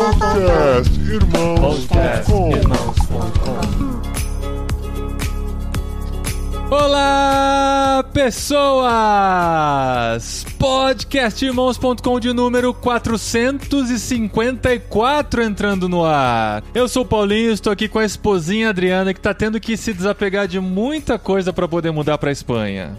Podcast Irmãos.com Olá, pessoas! Podcastirmãos.com de número 454 entrando no ar. Eu sou o Paulinho, estou aqui com a esposinha Adriana que tá tendo que se desapegar de muita coisa para poder mudar pra Espanha.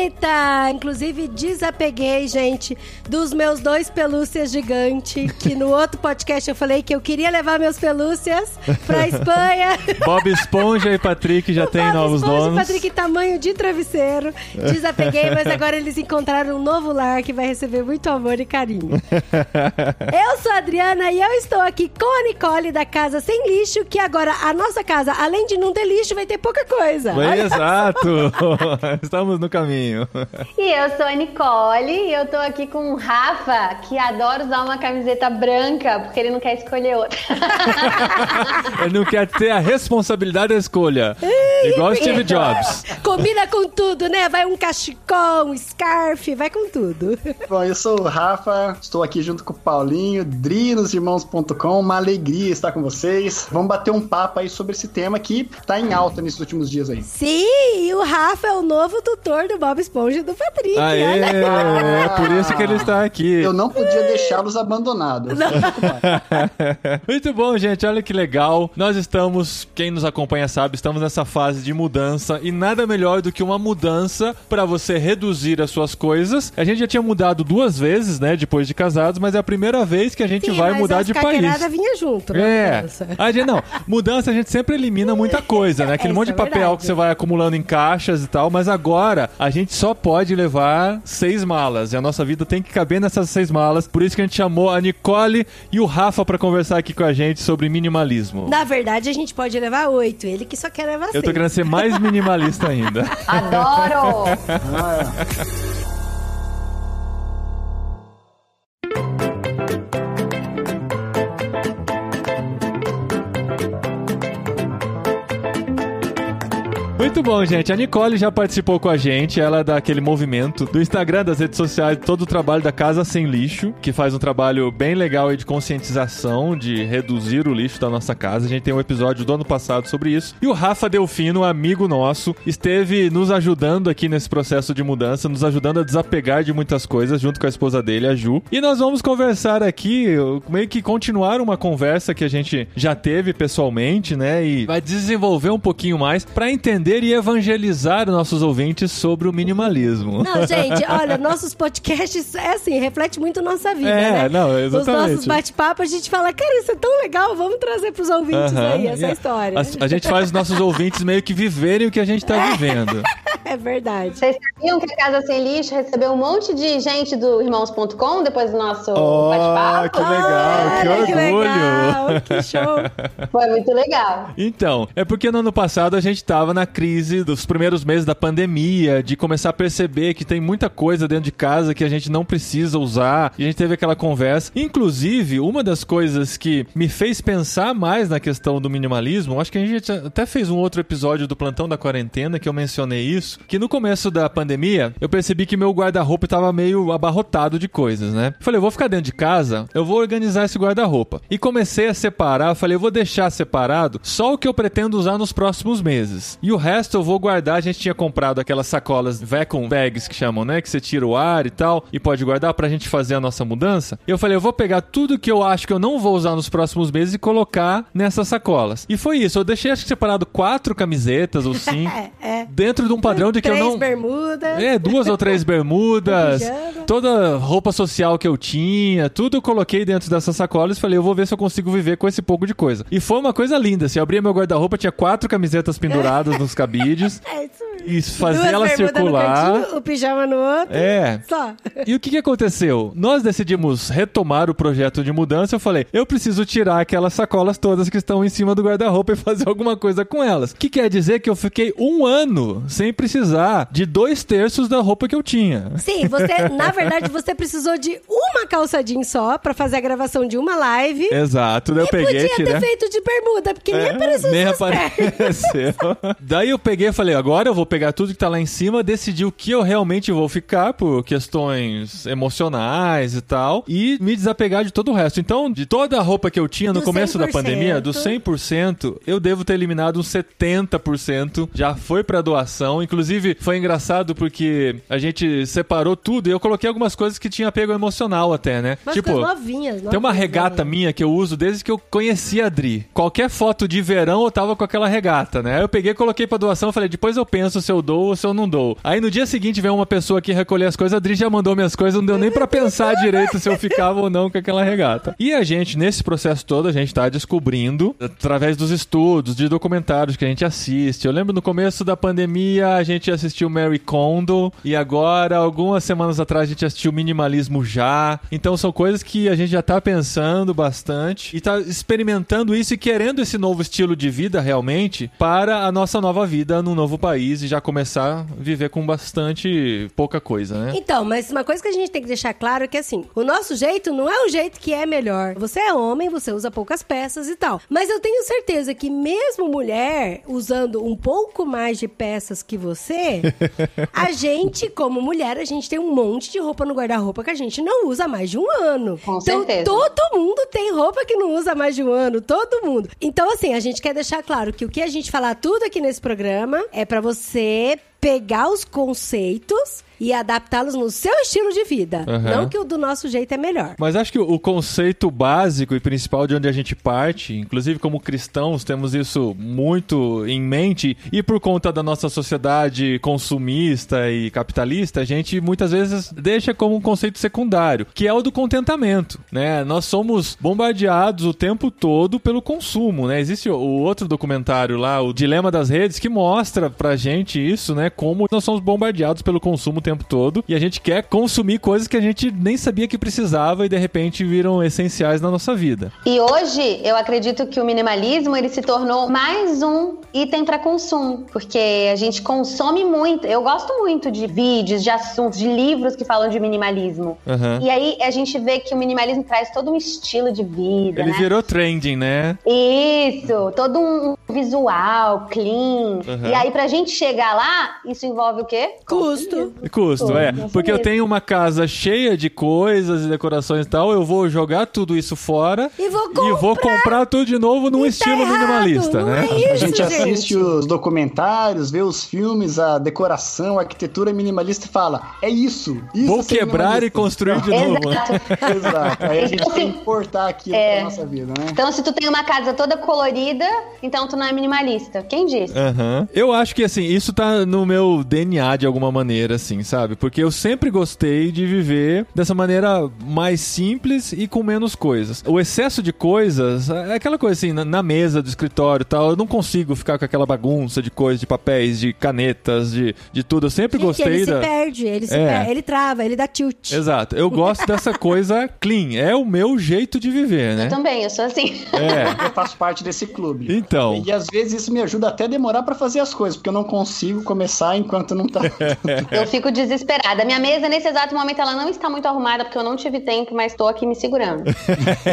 Eita! Inclusive, desapeguei, gente, dos meus dois pelúcias gigantes. Que no outro podcast eu falei que eu queria levar meus pelúcias pra Espanha. Bob Esponja e Patrick já têm novos Esponja e donos. Patrick, tamanho de travesseiro. Desapeguei, mas agora eles encontraram um novo lar que vai receber muito amor e carinho. Eu sou a Adriana e eu estou aqui com a Nicole da Casa Sem Lixo, que agora a nossa casa, além de não ter lixo, vai ter pouca coisa. Bem, exato! Estamos no caminho. E eu sou a Nicole e eu tô aqui com o Rafa, que adora usar uma camiseta branca, porque ele não quer escolher outra. Ele não quer ter a responsabilidade da escolha. Igual Steve Jobs. Combina com tudo, né? Vai um cachecol, um scarf, vai com tudo. Bom, eu sou o Rafa, estou aqui junto com o Paulinho, drinosirmãos.com, uma alegria estar com vocês. Vamos bater um papo aí sobre esse tema que tá em alta nesses últimos dias aí. Sim, e o Rafa é o novo tutor do Bob Esponja do Patrick. Aê, é por isso que ele está aqui. Eu não podia deixá-los abandonados. Muito bom, gente. Olha que legal. Nós estamos, quem nos acompanha sabe, estamos nessa fase de mudança e nada melhor do que uma mudança para você reduzir as suas coisas. A gente já tinha mudado duas vezes, né, depois de casados, mas é a primeira vez que a gente Sim, vai mas mudar as de país. carteirada vinha junto, né? É. mudança. A gente, não, mudança a gente sempre elimina muita coisa, né? Aquele É, monte de é papel verdade. que você vai acumulando em caixas e tal, mas agora a gente só pode levar seis malas e a nossa vida tem que caber nessas seis malas. Por isso que a gente chamou a Nicole e o Rafa pra conversar aqui com a gente sobre minimalismo. Na verdade, a gente pode levar oito. Ele que só quer levar Eu tô seis. querendo ser mais minimalista ainda. Adoro! Muito bom, gente. A Nicole já participou com a gente. Ela é daquele movimento do Instagram, das redes sociais, todo o trabalho da Casa Sem Lixo, que faz um trabalho bem legal de conscientização, de reduzir o lixo da nossa casa. A gente tem um episódio do ano passado sobre isso. E o Rafa Delfino, amigo nosso, esteve nos ajudando aqui nesse processo de mudança, nos ajudando a desapegar de muitas coisas, junto com a esposa dele, a Ju. E nós vamos conversar aqui, meio que continuar uma conversa que a gente já teve pessoalmente, né? E vai desenvolver um pouquinho mais pra entender e evangelizar nossos ouvintes sobre o minimalismo. Não, gente, olha, nossos podcasts, é assim, reflete muito nossa vida, É, né? não, exatamente. Os nossos bate-papos, a gente fala, cara, isso é tão legal, vamos trazer pros ouvintes Aham. aí essa história. A, a gente faz os nossos ouvintes meio que viverem o que a gente tá vivendo. É verdade. Vocês sabiam que a Casa Sem Lixo recebeu um monte de gente do Irmãos.com depois do nosso Oh, bate-papo? que legal, que Olha, orgulho. legal, que show. Foi muito legal. Então, é porque no ano passado a gente tava na crise dos primeiros meses da pandemia, de começar a perceber que tem muita coisa dentro de casa que a gente não precisa usar. E a gente teve aquela conversa. Inclusive, uma das coisas que me fez pensar mais na questão do minimalismo, acho que a gente até fez um outro episódio do Plantão da Quarentena que eu mencionei isso, que no começo da pandemia eu percebi que meu guarda-roupa tava meio abarrotado de coisas, né? Falei, eu vou ficar dentro de casa, eu vou organizar esse guarda-roupa. E comecei a separar, falei, eu vou deixar separado só o que eu pretendo usar nos próximos meses. E o resto eu vou guardar. A gente tinha comprado aquelas sacolas vacuum bags que chamam, né? Que você tira o ar e tal e pode guardar pra gente fazer a nossa mudança. Eu falei, eu vou pegar tudo que eu acho que eu não vou usar nos próximos meses e colocar nessas sacolas. E foi isso. Eu deixei acho que separado quatro camisetas ou cinco. É, é. Dentro de um padrão de que Três eu não. bermudas. É, duas ou três bermudas, toda roupa social que eu tinha, tudo eu coloquei dentro dessas sacolas e falei, eu vou ver se eu consigo viver com esse pouco de coisa. E foi uma coisa linda, assim, eu abria meu guarda-roupa, tinha quatro camisetas penduradas nos cabides É isso. E fazer Duas ela circular. cantinho, o pijama no outro. É. Só. E o que, que aconteceu? Nós decidimos retomar o projeto de mudança. Eu falei, eu preciso tirar aquelas sacolas todas que estão em cima do guarda-roupa e fazer alguma coisa com elas. O que quer dizer que eu fiquei um ano sem precisar de dois terços da roupa que eu tinha. Sim, você, na verdade, você precisou de uma calça jeans só pra fazer a gravação de uma live. Exato, daí eu peguei, podia ter feito de bermuda, porque nem É, apareceu nem suas pernas. apareceu. Daí eu peguei e falei, agora eu vou pegar pegar tudo que tá lá em cima, decidir o que eu realmente vou ficar por questões emocionais e tal, e me desapegar de todo o resto. Então, de toda a roupa que eu tinha no Do começo da 100%. pandemia, do 100%, eu devo ter eliminado uns 70%. Já foi pra doação. Inclusive, foi engraçado porque a gente separou tudo e eu coloquei algumas coisas que tinha apego emocional até, né? Umas tipo, coisas novinhas, tem uma novinhas, regata né? minha que eu uso desde que eu conheci a Adri. Qualquer foto de verão eu tava com aquela regata, né? Aí eu peguei, coloquei pra doação, falei, depois eu penso se eu dou ou se eu não dou. Aí no dia seguinte veio uma pessoa aqui recolher as coisas, a Adri já mandou minhas coisas, não deu nem pra pensar direito se eu ficava ou não com aquela regata. E a gente, nesse processo todo, a gente tá descobrindo, através dos estudos, de documentários que a gente assiste. Eu lembro no começo da pandemia a gente assistiu Mary Kondo e agora, algumas semanas atrás, a gente assistiu Minimalismo Já. Então são coisas que a gente já tá pensando bastante e tá experimentando isso e querendo esse novo estilo de vida realmente para a nossa nova vida num novo país já começar a viver com bastante pouca coisa, né? Então, mas uma coisa que a gente tem que deixar claro é que assim, o nosso jeito não é o jeito que é melhor. Você é homem, você usa poucas peças e tal. Mas eu tenho certeza que mesmo mulher usando um pouco mais de peças que você, a gente, como mulher, a gente tem um monte de roupa no guarda-roupa que a gente não usa há mais de um ano. Com então, certeza. todo mundo tem roupa que não usa há mais de um ano, todo mundo. Então, assim, a gente quer deixar claro que o que a gente falar tudo aqui nesse programa é pra você pegar os conceitos e adaptá-los no seu estilo de vida. Aham. Não que o do nosso jeito é melhor. Mas acho que o conceito básico e principal de onde a gente parte, inclusive como cristãos, temos isso muito em mente, e por conta da nossa sociedade consumista e capitalista, a gente muitas vezes deixa como um conceito secundário, que é o do contentamento, né? Nós somos bombardeados o tempo todo pelo consumo, né? Existe o- o outro documentário lá, o Dilema das Redes, que mostra pra gente isso, né? Como nós somos bombardeados pelo consumo o tempo todo e a gente quer consumir coisas que a gente nem sabia que precisava e de repente viram essenciais na nossa vida. E hoje eu acredito que o minimalismo ele se tornou mais um item para consumo, porque a gente consome muito. Eu gosto muito de vídeos, de assuntos, de livros que falam de minimalismo. Aham. E aí a gente vê que o minimalismo traz todo um estilo de vida, Ele né? virou trending, né? Isso, todo um visual clean. Uhum. E aí pra gente chegar lá, isso envolve o quê? Custo. Custo, Pô, é. Porque eu tenho uma casa cheia de coisas e decorações e tal, eu vou jogar tudo isso fora E vou e vou comprar tudo de novo num E tá estilo errado, minimalista, né? é isso, A gente assiste gente. os documentários, vê os filmes, a decoração, a arquitetura minimalista e fala: é isso. isso Vou é quebrar e minimalista." construir de novo. Exato. Exato. Aí a gente Então, tem que importar aquilo é. pra nossa vida, né? Então, se tu tem uma casa toda colorida, então tu não é minimalista. Quem disse? Aham. Eu acho que, assim, isso tá no meu DNA de alguma maneira, assim, sabe? Porque eu sempre gostei de viver dessa maneira mais simples e com menos coisas. O excesso de coisas é aquela coisa, assim, na, na mesa do escritório e tal, eu não consigo ficar com aquela bagunça de coisas, de papéis, de canetas, de, de tudo. Eu sempre Gente, gostei ele da... se perde, ele se É. perde, ele trava, ele dá tilt. Exato. Eu gosto dessa coisa clean. É o meu jeito de viver, né? Eu também, eu sou assim. É. Eu faço parte desse clube. Então. E às vezes isso me ajuda até a demorar pra fazer as coisas, porque eu não consigo começar enquanto não tá. Eu fico desesperada. Minha mesa, nesse exato momento, ela não está muito arrumada, porque eu não tive tempo, mas tô aqui me segurando.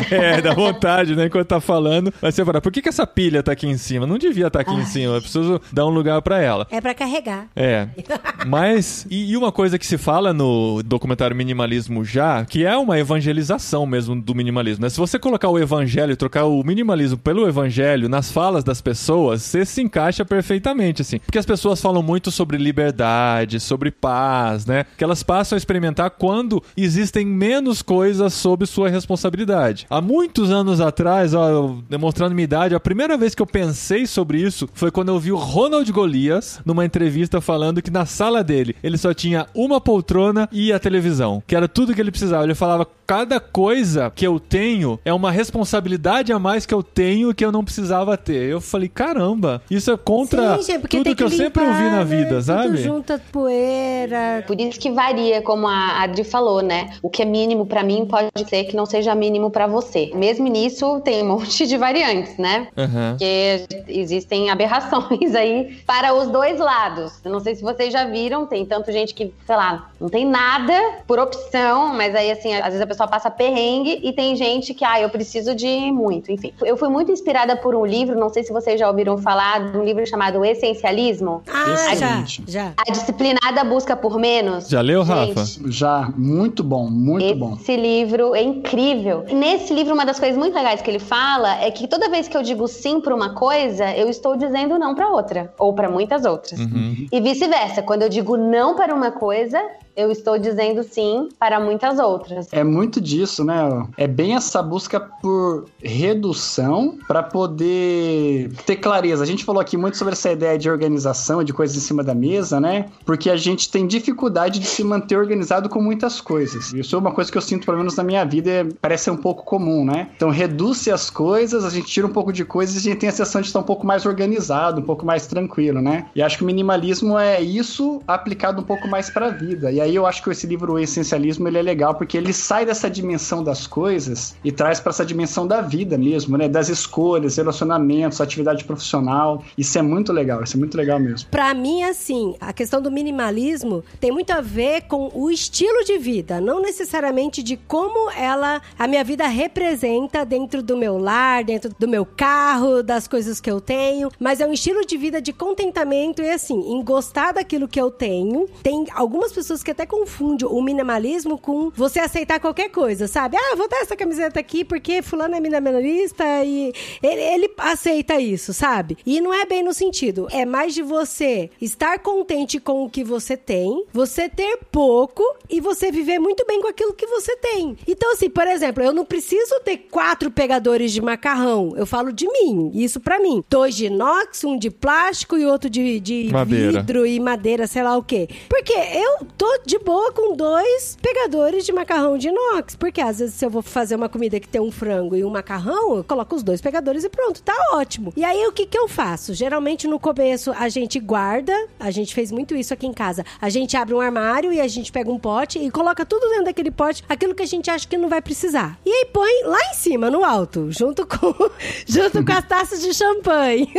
É, dá vontade, né? Enquanto tá falando, vai você fala, por que, que essa pilha tá aqui em cima? Não devia estar aqui em cima, eu preciso dar um lugar pra ela. É pra carregar. É. Mas, e, e uma coisa que se fala no documentário Minimalismo Já, que é uma evangelização mesmo do minimalismo, né? Se você colocar o evangelho, trocar o minimalismo pelo evangelho nas falas das pessoas, você se encaixa perfeitamente, assim. Porque as pessoas falam muito sobre liberdade, sobre paz, né? Que elas passam a experimentar quando existem menos coisas sob sua responsabilidade. Há muitos anos atrás, ó, demonstrando minha idade, a primeira vez que eu pensei sobre isso foi quando eu vi o Ronald Golias numa entrevista falando que na sala dele ele só tinha uma poltrona e a televisão, que era tudo que ele precisava. Ele falava: cada coisa que eu tenho é uma responsabilidade a mais que eu tenho que eu não precisava ter. Eu falei: caramba, isso é contra Sim, tudo tem que, eu sempre ouvi na né? vida, Tudo sabe? junta poeira, outra. Por isso que varia, como a Adri falou, né? O que é mínimo pra mim pode ser que não seja mínimo pra você. Mesmo nisso, tem um monte de variantes, né? Aham. Porque existem aberrações aí para os dois lados. Eu não sei se vocês já viram, tem tanto gente que, sei lá, não tem nada por opção, mas aí, assim, às vezes a pessoa passa perrengue e tem gente que, ah, eu preciso de muito, enfim. Eu fui muito inspirada por um livro, não sei se vocês já ouviram falar, de um livro chamado Essencialismo. Ah, já, Excelente. já. A disciplinada busca por menos. Já leu, Gente, Rafa? Já, muito bom, muito bom. Esse livro é incrível. Nesse livro, uma das coisas muito legais que ele fala é que toda vez que eu digo sim para uma coisa, eu estou dizendo não para outra, ou para muitas outras. Uhum. E vice-versa, quando eu digo não para uma coisa, eu estou dizendo sim para muitas outras. É muito disso, né? É bem essa busca por redução para poder ter clareza. A gente falou aqui muito sobre essa ideia de organização, de coisas em cima da mesa, né? Porque a gente tem dificuldade de se manter organizado com muitas coisas. Isso é uma coisa que eu sinto, pelo menos na minha vida, é- parece ser um pouco comum, né? Então, reduz-se as coisas, a gente tira um pouco de coisas e a gente tem a sensação de estar um pouco mais organizado, um pouco mais tranquilo, né? E acho que o minimalismo é isso aplicado um pouco mais para a vida. E aí eu acho que esse livro, O Essencialismo, ele é legal porque ele sai dessa dimensão das coisas e traz para essa dimensão da vida mesmo, né? Das escolhas, relacionamentos, atividade profissional. Isso é muito legal, isso é muito legal mesmo. Pra mim, assim, a questão do minimalismo tem muito a ver com o estilo de vida, não necessariamente de como ela, a minha vida representa dentro do meu lar, dentro do meu carro, das coisas que eu tenho, mas é um estilo de vida de contentamento e assim, em gostar daquilo que eu tenho. Tem algumas pessoas que até confundem o minimalismo com você aceitar qualquer coisa, sabe? Ah, vou dar essa camiseta aqui porque fulano é minimalista e ele, ele aceita isso, sabe? E não é bem no sentido, é mais de você estar contente com o que você tem, você ter pouco e você viver muito bem com aquilo que você tem. Então, assim, por exemplo, eu não preciso ter quatro pegadores de macarrão. Eu falo de mim, isso pra mim. Dois de inox, um de plástico e outro de, de vidro e madeira, sei lá o quê. Porque eu tô de boa com dois pegadores de macarrão de inox. Porque às vezes se eu vou fazer uma comida que tem um frango e um macarrão, eu coloco os dois pegadores e pronto, tá ótimo. E aí o que que eu faço? Geralmente no começo a gente guarda, a gente fez muito isso aqui em casa. A gente abre um armário e a gente pega um pote e coloca tudo dentro daquele pote, aquilo que a gente acha que não vai precisar. E aí põe lá em cima, no alto, junto com junto com as taças de champanhe.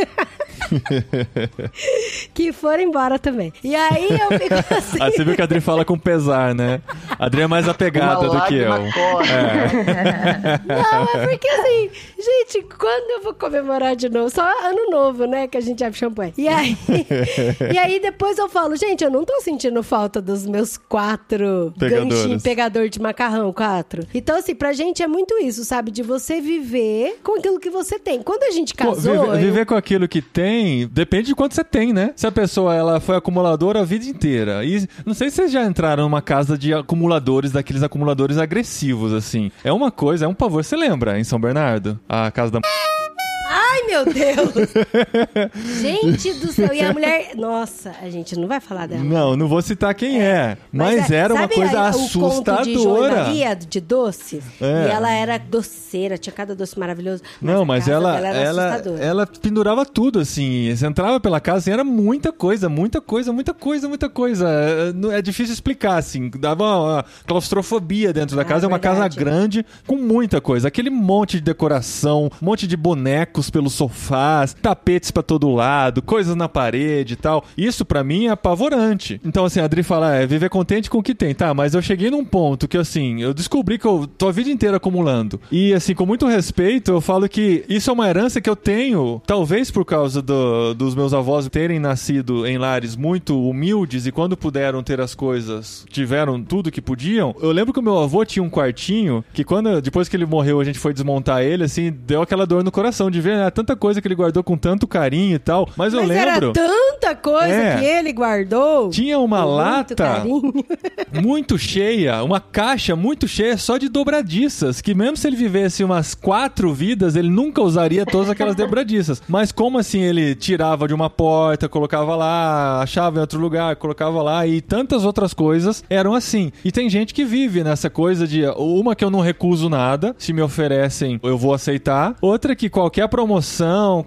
que foram embora também. E aí eu fico assim. Ah, você viu que a Adri fala com pesar, né? A Adri é mais apegada Uma do que eu. corre. Não, é porque assim, gente, quando eu vou comemorar de novo? Só ano novo, né? Que a gente abre champanhe. E aí, e aí depois eu falo, gente, eu não tô sentindo falta dos meus quatro Pegadores. ganchinhos pegador de macarrão, quatro. Então, assim, pra gente é muito isso, sabe? De você viver com aquilo que você tem. Quando a gente Pô, casou. viver, eu- viver com aquilo que tem, depende de quanto você tem, né? Se a pessoa ela foi acumuladora a vida inteira. E não sei se vocês já entraram numa casa de acumuladores, daqueles acumuladores agressivos, assim. É uma coisa, é um pavor. Você lembra em São Bernardo? A casa da. Ai, meu Deus! gente do céu. E a mulher. Nossa, a gente não vai falar dela. Não, não vou citar quem é. Mas, é- era uma coisa aí O conto de e assustadora. Maria, de doce? É. E ela era doceira, tinha cada doce maravilhoso. Não, a mas casa ela, ela, assustadora. ela pendurava tudo, assim. Você entrava pela casa assim, era muita coisa, muita coisa, muita coisa, muita coisa. É, não- é difícil explicar, assim. Dava uma claustrofobia dentro da Ah, casa. É uma casa verdade. grande com muita coisa. Aquele monte de decoração, um monte de bonecos pelos sofás, tapetes pra todo lado, coisas na parede e tal. Isso pra mim é apavorante. Então, assim, a Adri fala, é, viver contente com o que tem. Tá, mas eu cheguei num ponto que, assim, eu descobri que eu tô a vida inteira acumulando. E, assim, com muito respeito, eu falo que isso é uma herança que eu tenho, talvez por causa do- dos meus avós terem nascido em lares muito humildes e quando puderam ter as coisas, tiveram tudo que podiam. Eu lembro que o meu avô tinha um quartinho que quando, depois que ele morreu, a gente foi desmontar ele, assim, deu aquela dor no coração de ver né, tanta coisa que ele guardou com tanto carinho e tal. Mas, eu Mas lembro... era tanta coisa É. que ele guardou. Tinha uma lata carinho. muito cheia, uma caixa muito cheia só de dobradiças, que mesmo se ele vivesse umas quatro vidas, ele nunca usaria todas aquelas dobradiças. Mas como assim ele tirava de uma porta, colocava lá, achava em outro lugar, colocava lá e tantas outras coisas eram assim. E tem gente que vive nessa coisa de uma que eu não recuso nada, se me oferecem eu vou aceitar, outra que qualquer promoção,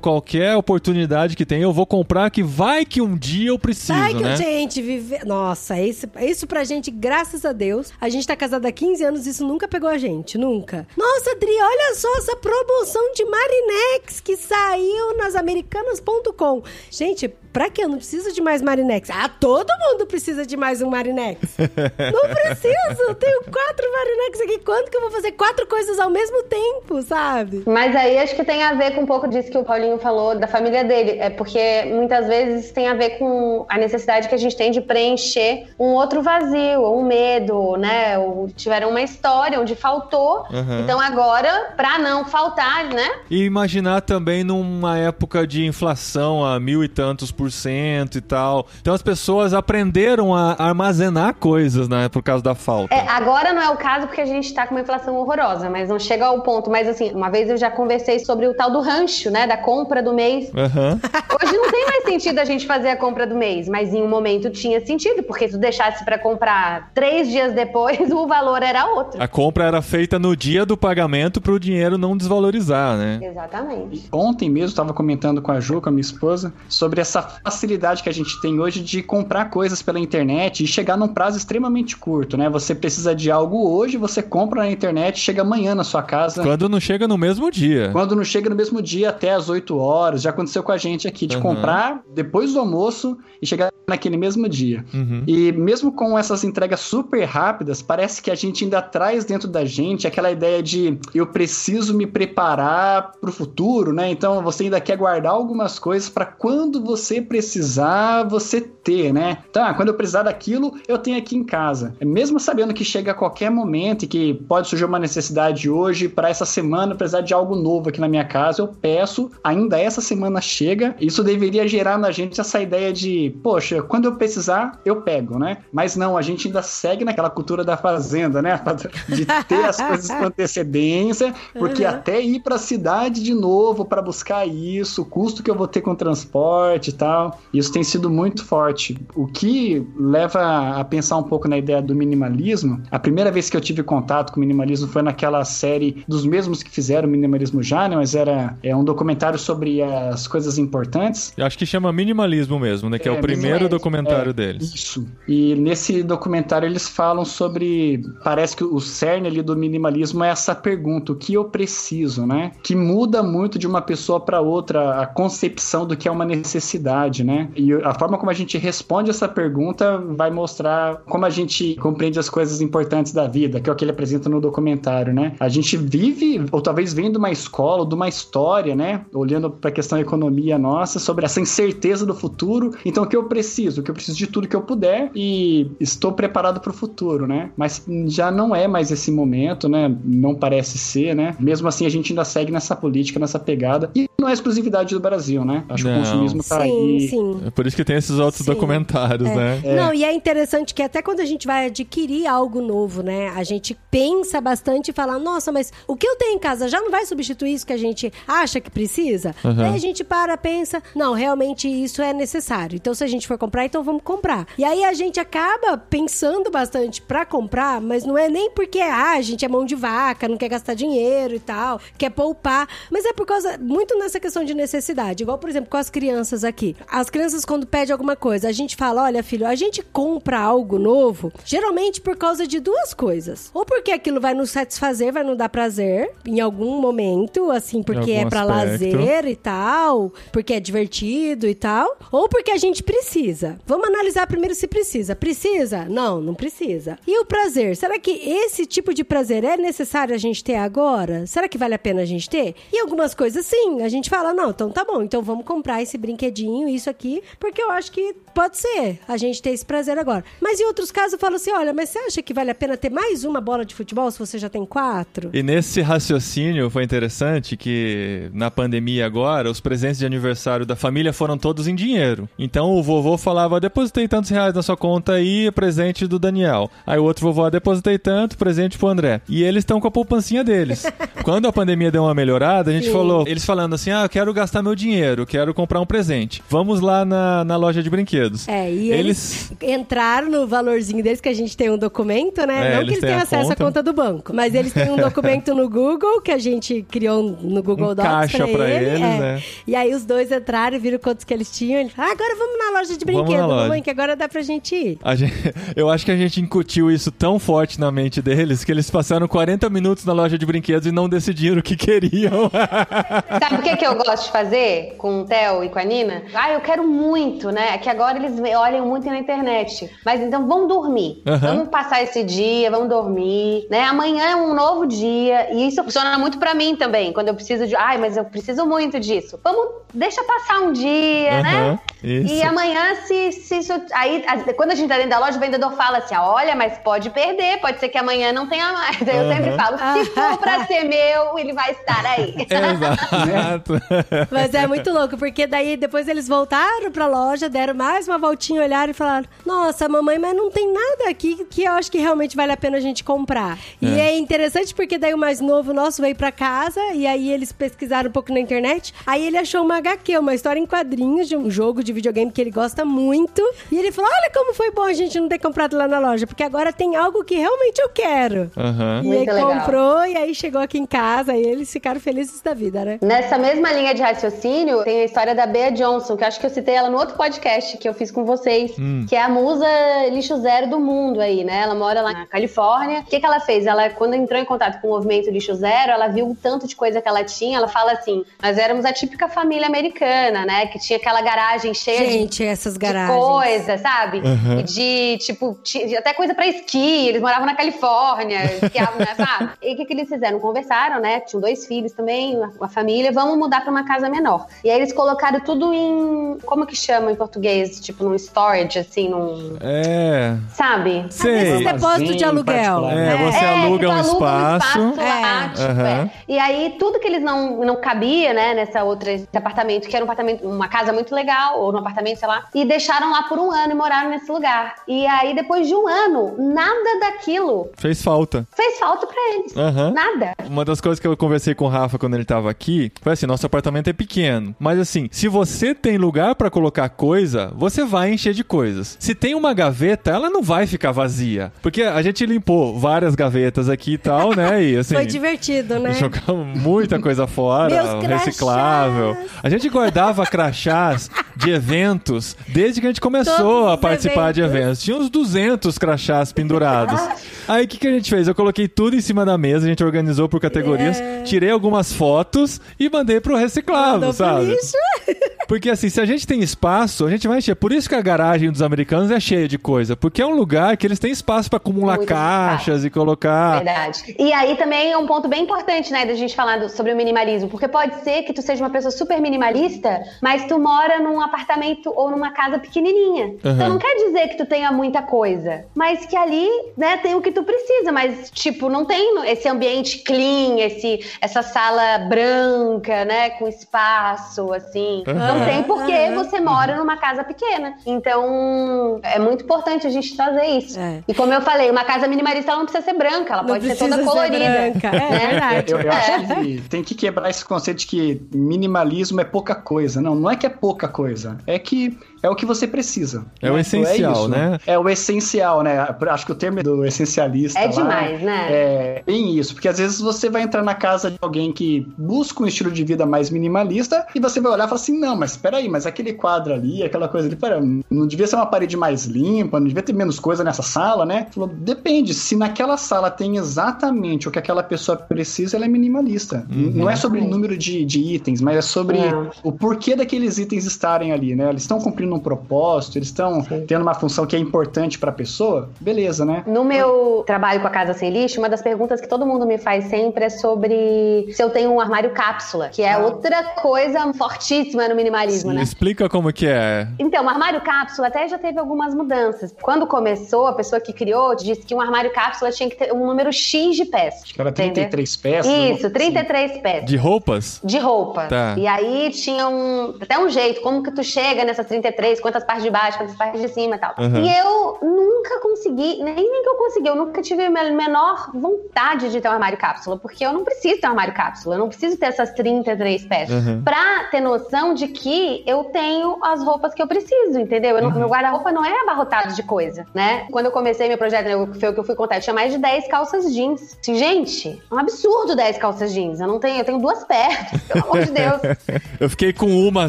qualquer oportunidade que tem, eu vou comprar que vai que um dia eu preciso, Ai, que né? a gente vive. Nossa, isso, isso pra gente, graças a Deus. A gente tá casada há 15 anos, isso nunca pegou a gente, nunca. Nossa, Adri, olha só essa promoção de Marinex que saiu nas americanas.com. Gente, pra que eu não preciso de mais Marinex? Ah, todo mundo precisa de mais um Marinex. não preciso, eu tenho quatro Marinex aqui. Quando que eu vou fazer quatro coisas ao mesmo tempo, sabe? Mas aí acho que tem a ver com um pouco disso que o Paulinho falou da família dele. É porque muitas vezes tem a ver com a necessidade que a gente tem de preencher um outro vazio, ou um medo, né? Ou tiveram uma história onde faltou. Uhum. Então agora, pra não faltar, né? E imaginar também numa época de inflação a mil e tantos por cento e tal. Então as pessoas aprenderam a armazenar coisas, né? Por causa da falta. É, agora não é o caso porque a gente tá com uma inflação horrorosa, mas não chega ao ponto. Mas assim, uma vez eu já conversei sobre o tal do rancho, né? Da compra do mês. Aham. Hoje não tem mais sentido a gente fazer a compra do mês, mas em um momento tinha sentido, porque se tu deixasse pra comprar três dias depois, o valor era outro. A compra era feita no dia do pagamento para o dinheiro não desvalorizar, né? Exatamente. Ontem mesmo estava comentando com a Ju, com a minha esposa, sobre essa facilidade que a gente tem hoje de comprar coisas pela internet e chegar num prazo extremamente curto, né? Você precisa de algo hoje, você compra na internet, chega amanhã na sua casa. Quando não chega no mesmo dia. Quando não chega no mesmo dia, até às 8 horas. Já aconteceu com a gente aqui, de Uhum. comprar depois do almoço e chegar naquele mesmo dia. Uhum. E mesmo com essas entregas super rápidas, parece que a gente ainda traz dentro da gente aquela ideia de eu preciso me preparar para o futuro, né? Então você ainda quer guardar algumas coisas para quando você precisar, você ter, né? Tá, quando eu precisar daquilo, eu tenho aqui em casa. Mesmo sabendo que chega a qualquer momento e que pode surgir uma necessidade hoje, para essa semana precisar de algo novo aqui na minha casa, eu peço, ainda essa semana chega. Isso deveria gerar na gente essa ideia de, poxa, quando eu precisar, eu pego, né? Mas não, a gente ainda segue naquela cultura da fazenda, né? De ter as coisas com antecedência, porque Uhum. até ir para a cidade de novo para buscar isso, o custo que eu vou ter com transporte e tal, isso tem sido muito forte. O que leva a pensar um pouco na ideia do minimalismo, a primeira vez que eu tive contato com minimalismo foi naquela série dos mesmos que fizeram o minimalismo já, né? Mas era é um documentário sobre as coisas importantes. Eu acho que chama minimalismo mesmo, né? Que é, É, o primeiro documentário É, deles. Isso. E nesse documentário eles falam sobre. Parece que o cerne ali do minimalismo é essa pergunta: o que eu preciso, né? Que muda muito de uma pessoa para outra a concepção do que é uma necessidade, né? E a forma como a gente responde essa pergunta vai mostrar como a gente compreende as coisas importantes da vida, que é o que ele apresenta no documentário, né? A gente vive, ou talvez vem de uma escola, ou de uma história, né? Olhando para a questão economia nossa, sobre essa incerteza do futuro. Então, o que eu preciso? O que eu preciso de tudo que eu puder e estou preparado para o futuro, né? Mas já não é mais esse momento, né? Não parece ser, né? Mesmo assim, a gente ainda segue nessa política, nessa pegada. E não é exclusividade do Brasil, né? Acho que Não. o consumismo tá sim, aí. sim. É por isso que tem esses outros Sim. documentários, né? Não, e é interessante que até quando a gente vai adquirir algo novo, né? A gente pensa bastante e fala, nossa, mas o que eu tenho em casa já não vai substituir isso que a gente acha que precisa? Uhum. Daí a gente para, pensa, não, realmente isso é necessário. Então, se a gente for comprar, então vamos comprar. E aí a gente acaba pensando bastante pra comprar, mas não é nem porque, ah, a gente é mão de vaca, não quer gastar dinheiro e tal, quer poupar, mas é por causa, muito nessa questão de necessidade. Igual, por exemplo, com as crianças aqui. As crianças, quando pedem alguma coisa, a gente fala, olha, filho, a gente compra algo novo, geralmente por causa de duas coisas. Ou porque aquilo vai nos satisfazer, vai nos dar prazer em algum momento, assim, porque é aspecto. lazer e tal, porque é divertido e tal, ou porque a gente precisa. Vamos analisar primeiro se precisa. Precisa? Não, não precisa. E o prazer? Será que esse tipo de prazer é necessário a gente ter agora? Será que vale a pena a gente ter? E algumas coisas sim, a gente fala, não, então tá bom, então vamos comprar esse brinquedinho, isso aqui, porque eu acho que pode ser a gente ter esse prazer agora. Mas em outros casos eu falo assim, olha, mas você acha que vale a pena ter mais uma bola de futebol se você já tem quatro? E nesse raciocínio foi interessante que na pandemia agora, os presentes de aniversário da família foram todos em dinheiro. Então o vovô falava, depositei tantos reais na sua conta aí, presente do Daniel. Aí o outro vovô, "Ah, depositei tanto, presente pro André. E eles estão com a poupancinha deles. Quando a pandemia deu uma melhorada, a gente Sim. falou, eles falando assim, ah, eu quero gastar meu dinheiro, quero comprar um presente. Vamos lá na, na loja de brinquedos. É, e eles... entraram no valorzinho deles, que a gente tem um documento, né? É, Não eles que eles tenham acesso conta. à conta do banco, mas eles têm um documento no Google, que a gente criou no Google Um Docs caixa pra ele, eles, é. né? E aí os dois entraram e viram quantos que eles tinham. Eles falaram, ah, agora vamos na loja de Vamos na brinquedo, loja. mamãe, que agora dá pra gente ir. A gente- eu acho que a gente incutiu isso tão forte na mente deles que eles passaram 40 minutos na loja de brinquedos e não decidiram o que queriam. Sabe o que, que eu gosto de fazer com o Theo e com a Nina? Ah, eu quero muito, né? Que agora eles olham muito na internet. Mas então vamos dormir. Aham. Vamos passar esse dia, vamos dormir, né? Amanhã é um novo dia. E isso funciona muito pra mim também. Quando eu preciso de. Ai, mas eu preciso muito disso. Vamos, deixa passar um dia, né? Aham, isso. E amanhã, se, se isso. Aí, quando a gente tá dentro da loja, o vendedor fala assim: ah, olha, mas pode perder, pode ser que amanhã não tenha mais. Aí eu sempre Aham. falo: se for pra ser meu, ele vai estar aí. Exato. Mas é muito louco, porque daí depois eles voltaram pra loja, deram mais uma voltinha, olharam e falaram: Nossa, mamãe, mas não tem nada aqui que eu acho que realmente vale a pena a gente comprar. E é interessante porque daí o mais novo nosso veio pra casa e aí eles pesquisaram um pouco na internet. Aí ele achou uma HQ, uma história em quadrinhos de um jogo de videogame que ele gosta muito. E ele falou: Olha como foi bom a gente não ter comprado lá na loja, porque agora tem algo que realmente eu quero. Aham. E aí Muito legal. comprou, e aí chegou aqui em casa, e eles ficaram felizes da vida, né? Nessa mesma linha de raciocínio, tem a história da Bea Johnson, que eu acho que eu citei ela no outro podcast que eu fiz com vocês, que é a musa lixo zero do mundo aí, né? Ela mora lá na Califórnia. O que, que ela fez? Ela, quando entrou em contato com o movimento lixo zero, ela viu o tanto de coisa que ela tinha. Ela fala assim: nós éramos a típica família americana, né? Que tinha aquela garagem cheia de Gente, essas de garagens. coisa, sabe? Uhum. E de, tipo, ti- até coisa pra esqui, eles moravam na Califórnia, esquiavam, né, sabe? E o que, que eles fizeram? Conversaram, né? Tinham dois filhos também, uma, uma família, vamos mudar pra uma casa menor. E aí eles colocaram tudo em, como que chama em português? Tipo, num storage, assim, num, É. sabe? Sei. Esses depósitos de Armazém aluguel. É, você aluga tipo, um espaço. lá, É. tipo, Aham. é. E aí, tudo que eles não, não cabia, né, nessa outra esse apartamento, que era um apartamento, uma casa muito legal, ou um apartamento, sei lá, e deixaram lá por um ano e moraram nesse lugar. E aí, depois de um ano, nada daquilo Fez falta. fez falta pra eles. Aham. Nada. Uma das coisas que eu conversei com o Rafa quando ele tava aqui foi assim: nosso apartamento é pequeno. Mas assim, se você tem lugar pra colocar coisa, você vai encher de coisas. Se tem uma gaveta, ela não vai ficar vazia. Porque a gente limpou várias gavetas aqui e tal, né? E assim. Foi divertido, né? Jogamos muita coisa fora, reciclável. A gente guardava crachás de eventos desde que a gente começou Todos a participar de eventos. eventos. Tinha uns 200 crachás pendurados. Aí o que, que a gente fez? Eu coloquei tudo em cima da mesa, a gente organizou por categorias, tirei algumas fotos e mandei pro reciclável, Mandou pro sabe? lixo. Porque assim, se a gente tem espaço, a gente vai encher. Por isso que a garagem dos americanos é cheia de coisa. Porque é um lugar que eles têm espaço pra acumular Muito caixas e colocar. Verdade. E aí também é um ponto bem importante, né, da gente falar do- sobre o minimalismo, porque pode ser que tu seja uma pessoa super minimalista, mas tu mora num apartamento ou numa casa pequenininha. Então não quer dizer que tu tenha muita coisa, mas que ali, né, tem o que tu precisa, mas tipo, não tem esse ambiente clean, esse essa sala branca, né, com espaço assim. Não tem porque Aham. você mora numa casa pequena. Então, é muito importante a gente trazer isso. É. E como eu falei, uma casa minimalista ela não precisa ser branca, ela Não pode ser toda colorida. branca. É né? verdade. Eu, eu acho É. que tem que quebrar esse conceito de que minimalismo é pouca coisa. Não, não é que é pouca coisa. É que é o que você precisa. É o né? essencial, isso. né? É o essencial, né? Acho que o termo do essencialista. É lá demais, né? É bem isso. Porque às vezes você vai entrar na casa de alguém que busca um estilo de vida mais minimalista e você vai olhar e falar assim: não, mas peraí, mas aquele quadro ali, aquela coisa ali, pera, não devia ser uma parede mais limpa, não devia ter menos coisa nessa sala, né? Falou, depende. Se naquela sala tem exatamente o que aquela pessoa precisa, ela é minimalista. Não é sobre o número de, de itens, mas é sobre É. o porquê daqueles itens estarem ali, né? Eles estão cumprindo um propósito, eles estão tendo uma função que é importante pra pessoa, beleza, né? No meu trabalho com a Casa Sem Lixo, uma das perguntas que todo mundo me faz sempre é sobre se eu tenho um armário cápsula, que é outra coisa fortíssima no minimalismo, né? Explica como que é. Então, o armário cápsula até já teve algumas mudanças. Quando começou, a pessoa que criou disse que um armário cápsula tinha que ter um número X de peças. Acho que era entendeu? 33 peças. Isso, assim. 33 peças. De roupas? De roupa. Tá. E aí tinha um, até um jeito, como que tu chega nessas 33, quantas partes de baixo, quantas partes de cima e tal. Uhum. E eu nunca consegui, nem, nem que eu consegui, eu nunca tive a menor vontade de ter um armário cápsula, porque eu não preciso ter um armário cápsula, eu não preciso ter essas 33 peças. Uhum. Pra ter noção de que eu tenho as roupas que eu preciso, entendeu? Eu não- Meu guarda-roupa não é abarrotado de coisa, né? Quando eu comecei meu projeto, né, foi o que eu fui contar, eu tinha mais de 10 calças jeans. Assim, gente, é um absurdo 10 calças jeans. Eu não tenho, eu tenho duas pernas, pelo amor de Deus. Eu fiquei com uma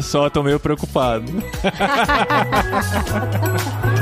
só, tô meio preocupado. 哈哈哈哈哈哈！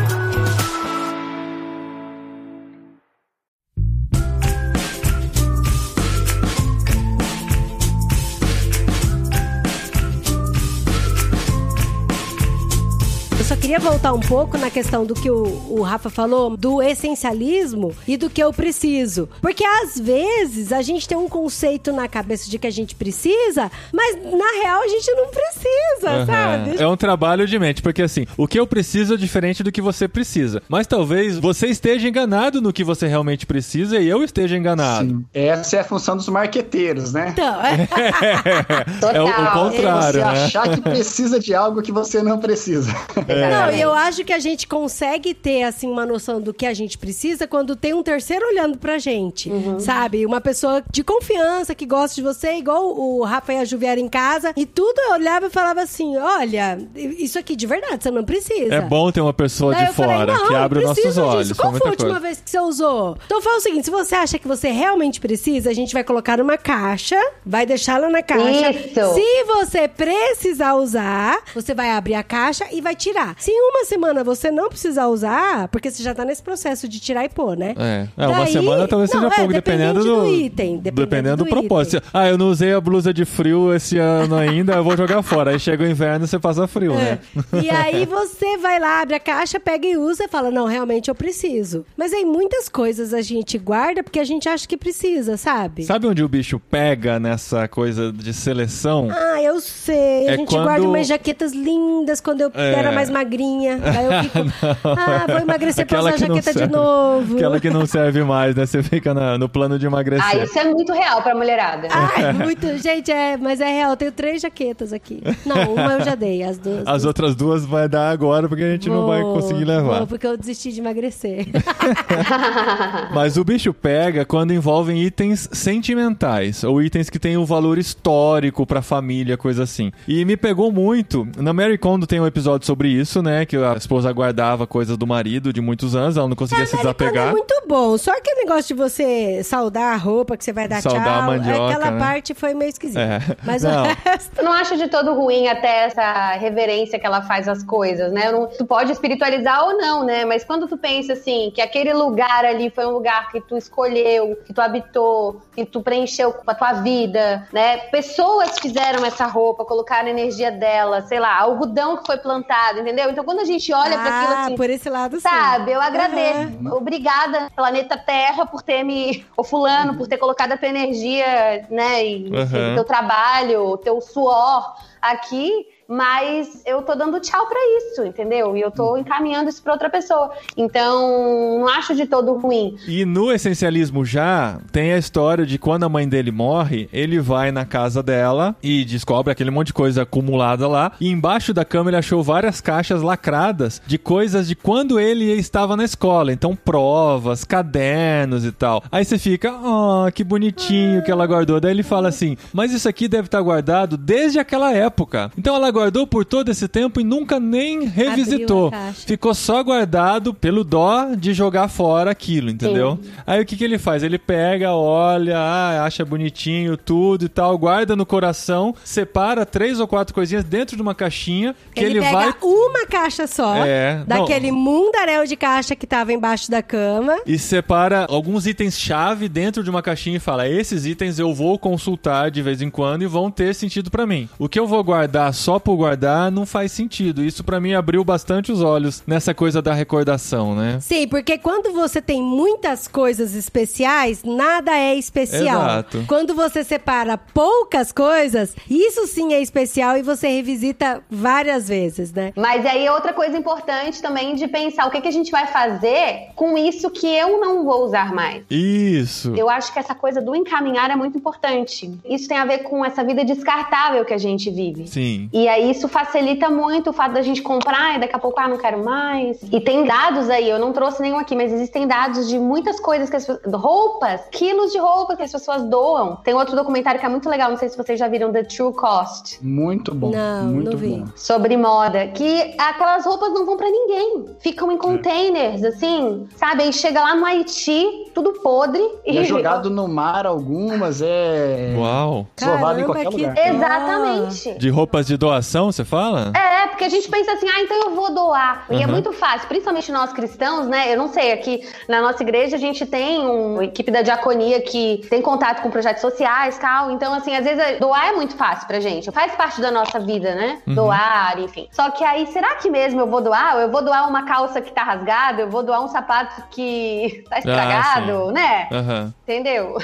Queria voltar um pouco na questão do que o, o Rafa falou, do essencialismo e do que eu preciso. Porque às vezes a gente tem um conceito na cabeça de que a gente precisa, mas na real a gente não precisa, Aham. sabe? É um trabalho de mente, porque assim, o que eu preciso é diferente do que você precisa. Mas talvez você esteja enganado no que você realmente precisa e eu esteja enganado. Sim. Essa é a função dos marqueteiros, né? Então, é, É o, o Total. contrário, você né? achar que precisa de algo que você não precisa. Não, E eu acho que a gente consegue ter, assim, uma noção do que a gente precisa quando tem um terceiro olhando pra gente, sabe? Uma pessoa de confiança que gosta de você, igual o Rafa e a Ju vieram em casa, e tudo eu olhava e falava assim, olha, isso aqui de verdade, você não precisa. É bom ter uma pessoa Daí de falei, fora não, que abre os nossos olhos. disso. Qual foi a última coisa. vez que você usou? Então fala o seguinte: se você acha que você realmente precisa, a gente vai colocar numa caixa, vai deixar lá na caixa. Isso. Se você precisar usar, você vai abrir a caixa e vai tirar. Se em uma semana você não precisar usar, porque você já tá nesse processo de tirar e pôr, né? É, é uma Daí- semana talvez não, seja é, pouco, dependendo dependente do, do item, dependendo do, do propósito. item. Ah, eu não usei a blusa de frio esse ano ainda, eu vou jogar fora. Aí chega o inverno e você passa frio, né? É. E aí você vai lá, abre a caixa, pega e usa e fala: Não, realmente eu preciso. Mas aí muitas coisas a gente guarda porque a gente acha que precisa, sabe? Sabe onde o bicho pega nessa coisa de seleção? Ah, eu sei. A É gente quando- guarda umas jaquetas lindas quando eu É. era mais magrinha. Aí eu fico. ah, vou emagrecer pra Aquela usar não jaqueta de serve. novo. Aquela que não serve mais, né? Você fica na- no plano de emagrecer. Ah, isso é muito real pra mulherada. Ai, muito. Gente, é, mas é real. Eu tenho três jaquetas aqui. Não, uma eu já dei, as duas. As outras duas vai dar agora porque a gente não vai Vou- conseguir levar. vou, porque eu desisti de emagrecer. Mas o bicho pega quando envolvem itens sentimentais ou itens que têm um valor histórico pra família, coisa assim. E me pegou muito. Na Mary Kondo tem um episódio sobre isso, né? Que a esposa guardava coisas do marido de muitos anos, ela não conseguia se Quando é desapegar. muito bom. Só aquele negócio de você saudar a roupa que você vai dar Saudar a tchau. mandioca, aquela né? parte foi meio esquisita. É. Mas Não. o resto. Eu não acho de todo ruim até essa reverência que ela faz às coisas, né? Não- tu pode espiritualizar ou não, né? Mas quando tu pensa assim, que aquele lugar ali foi um lugar que tu escolheu, que tu habitou, que tu preencheu com a tua vida, né? Pessoas fizeram essa roupa, colocaram a energia dela, sei lá, algodão que foi plantado, entendeu? Então quando a gente olha pra aquilo ah, assim, por esse lado, sim. Sabe, eu agradeço. Aham. Obrigada, planeta Terra, por ter me. Ou Fulano, por ter colocado a tua energia, né? E o teu trabalho, o teu suor aqui. Mas eu tô dando tchau pra isso, entendeu? E eu tô encaminhando isso pra outra pessoa. Então, não acho de todo ruim. E no essencialismo já tem a história de quando a mãe dele morre, ele vai na casa dela e descobre aquele monte de coisa acumulada lá. E embaixo da cama ele achou várias caixas lacradas de coisas de quando ele estava na escola. Então, provas, cadernos e tal. Aí você fica, oh, que bonitinho que ela guardou. Daí ele fala assim: Mas isso aqui deve estar guardado desde aquela época. Então ela guardou por todo esse tempo e nunca nem revisitou. Ficou só guardado pelo dó de jogar fora aquilo, entendeu? Aí o que, que ele faz? Ele pega, olha, ah, acha bonitinho tudo e tal, guarda no coração, separa três ou quatro coisinhas dentro de uma caixinha que ele, ele, pega vai uma caixa só, É, daquele mundaréu de caixa que tava embaixo da cama. e separa alguns itens-chave dentro de uma caixinha e fala: esses itens eu vou consultar de vez em quando e vão ter sentido pra mim. O que eu vou guardar só por tempo guardar, não faz sentido. Isso pra mim abriu bastante os olhos nessa coisa da recordação, né? Sim, porque quando você tem muitas coisas especiais, nada é especial. Exato. Quando você separa poucas coisas, isso sim é especial e você revisita várias vezes, né? Mas aí outra coisa importante também de pensar o que, que a gente vai fazer com isso que eu não vou usar mais. Isso. Eu acho que essa coisa do encaminhar é muito importante. Isso tem a ver com essa vida descartável que a gente vive. Sim. E aí isso facilita muito o fato da gente comprar e daqui a pouco, ah, não quero mais. E tem dados aí, eu não trouxe nenhum aqui, mas existem dados de muitas coisas que as pessoas. roupas, quilos de roupa que as pessoas doam. Tem outro documentário que é muito legal, não sei se vocês já viram, The True Cost. Muito bom. Não, muito não vi. bom. Sobre moda, que aquelas roupas não vão pra ninguém. Ficam em containers, assim, sabe? Aí chega lá no Haiti, tudo podre. E é jogado no mar algumas, é. Uau. Desovado em Caramba, qualquer que- lugar. Exatamente. De roupas de doação, você fala? É, porque a gente pensa assim, ah, então eu vou doar. E é Uhum. muito fácil, principalmente nós cristãos, né? Eu não sei, aqui na nossa igreja a gente tem uma equipe da diaconia que tem contato com projetos sociais e tal. Então, assim, às vezes é- doar é muito fácil pra gente. Faz parte da nossa vida, né? Uhum. Doar, enfim. Só que aí, será que mesmo eu vou doar? Eu vou doar uma calça que tá rasgada? Eu vou doar um sapato que tá estragado, sim. né? Aham. Entendeu?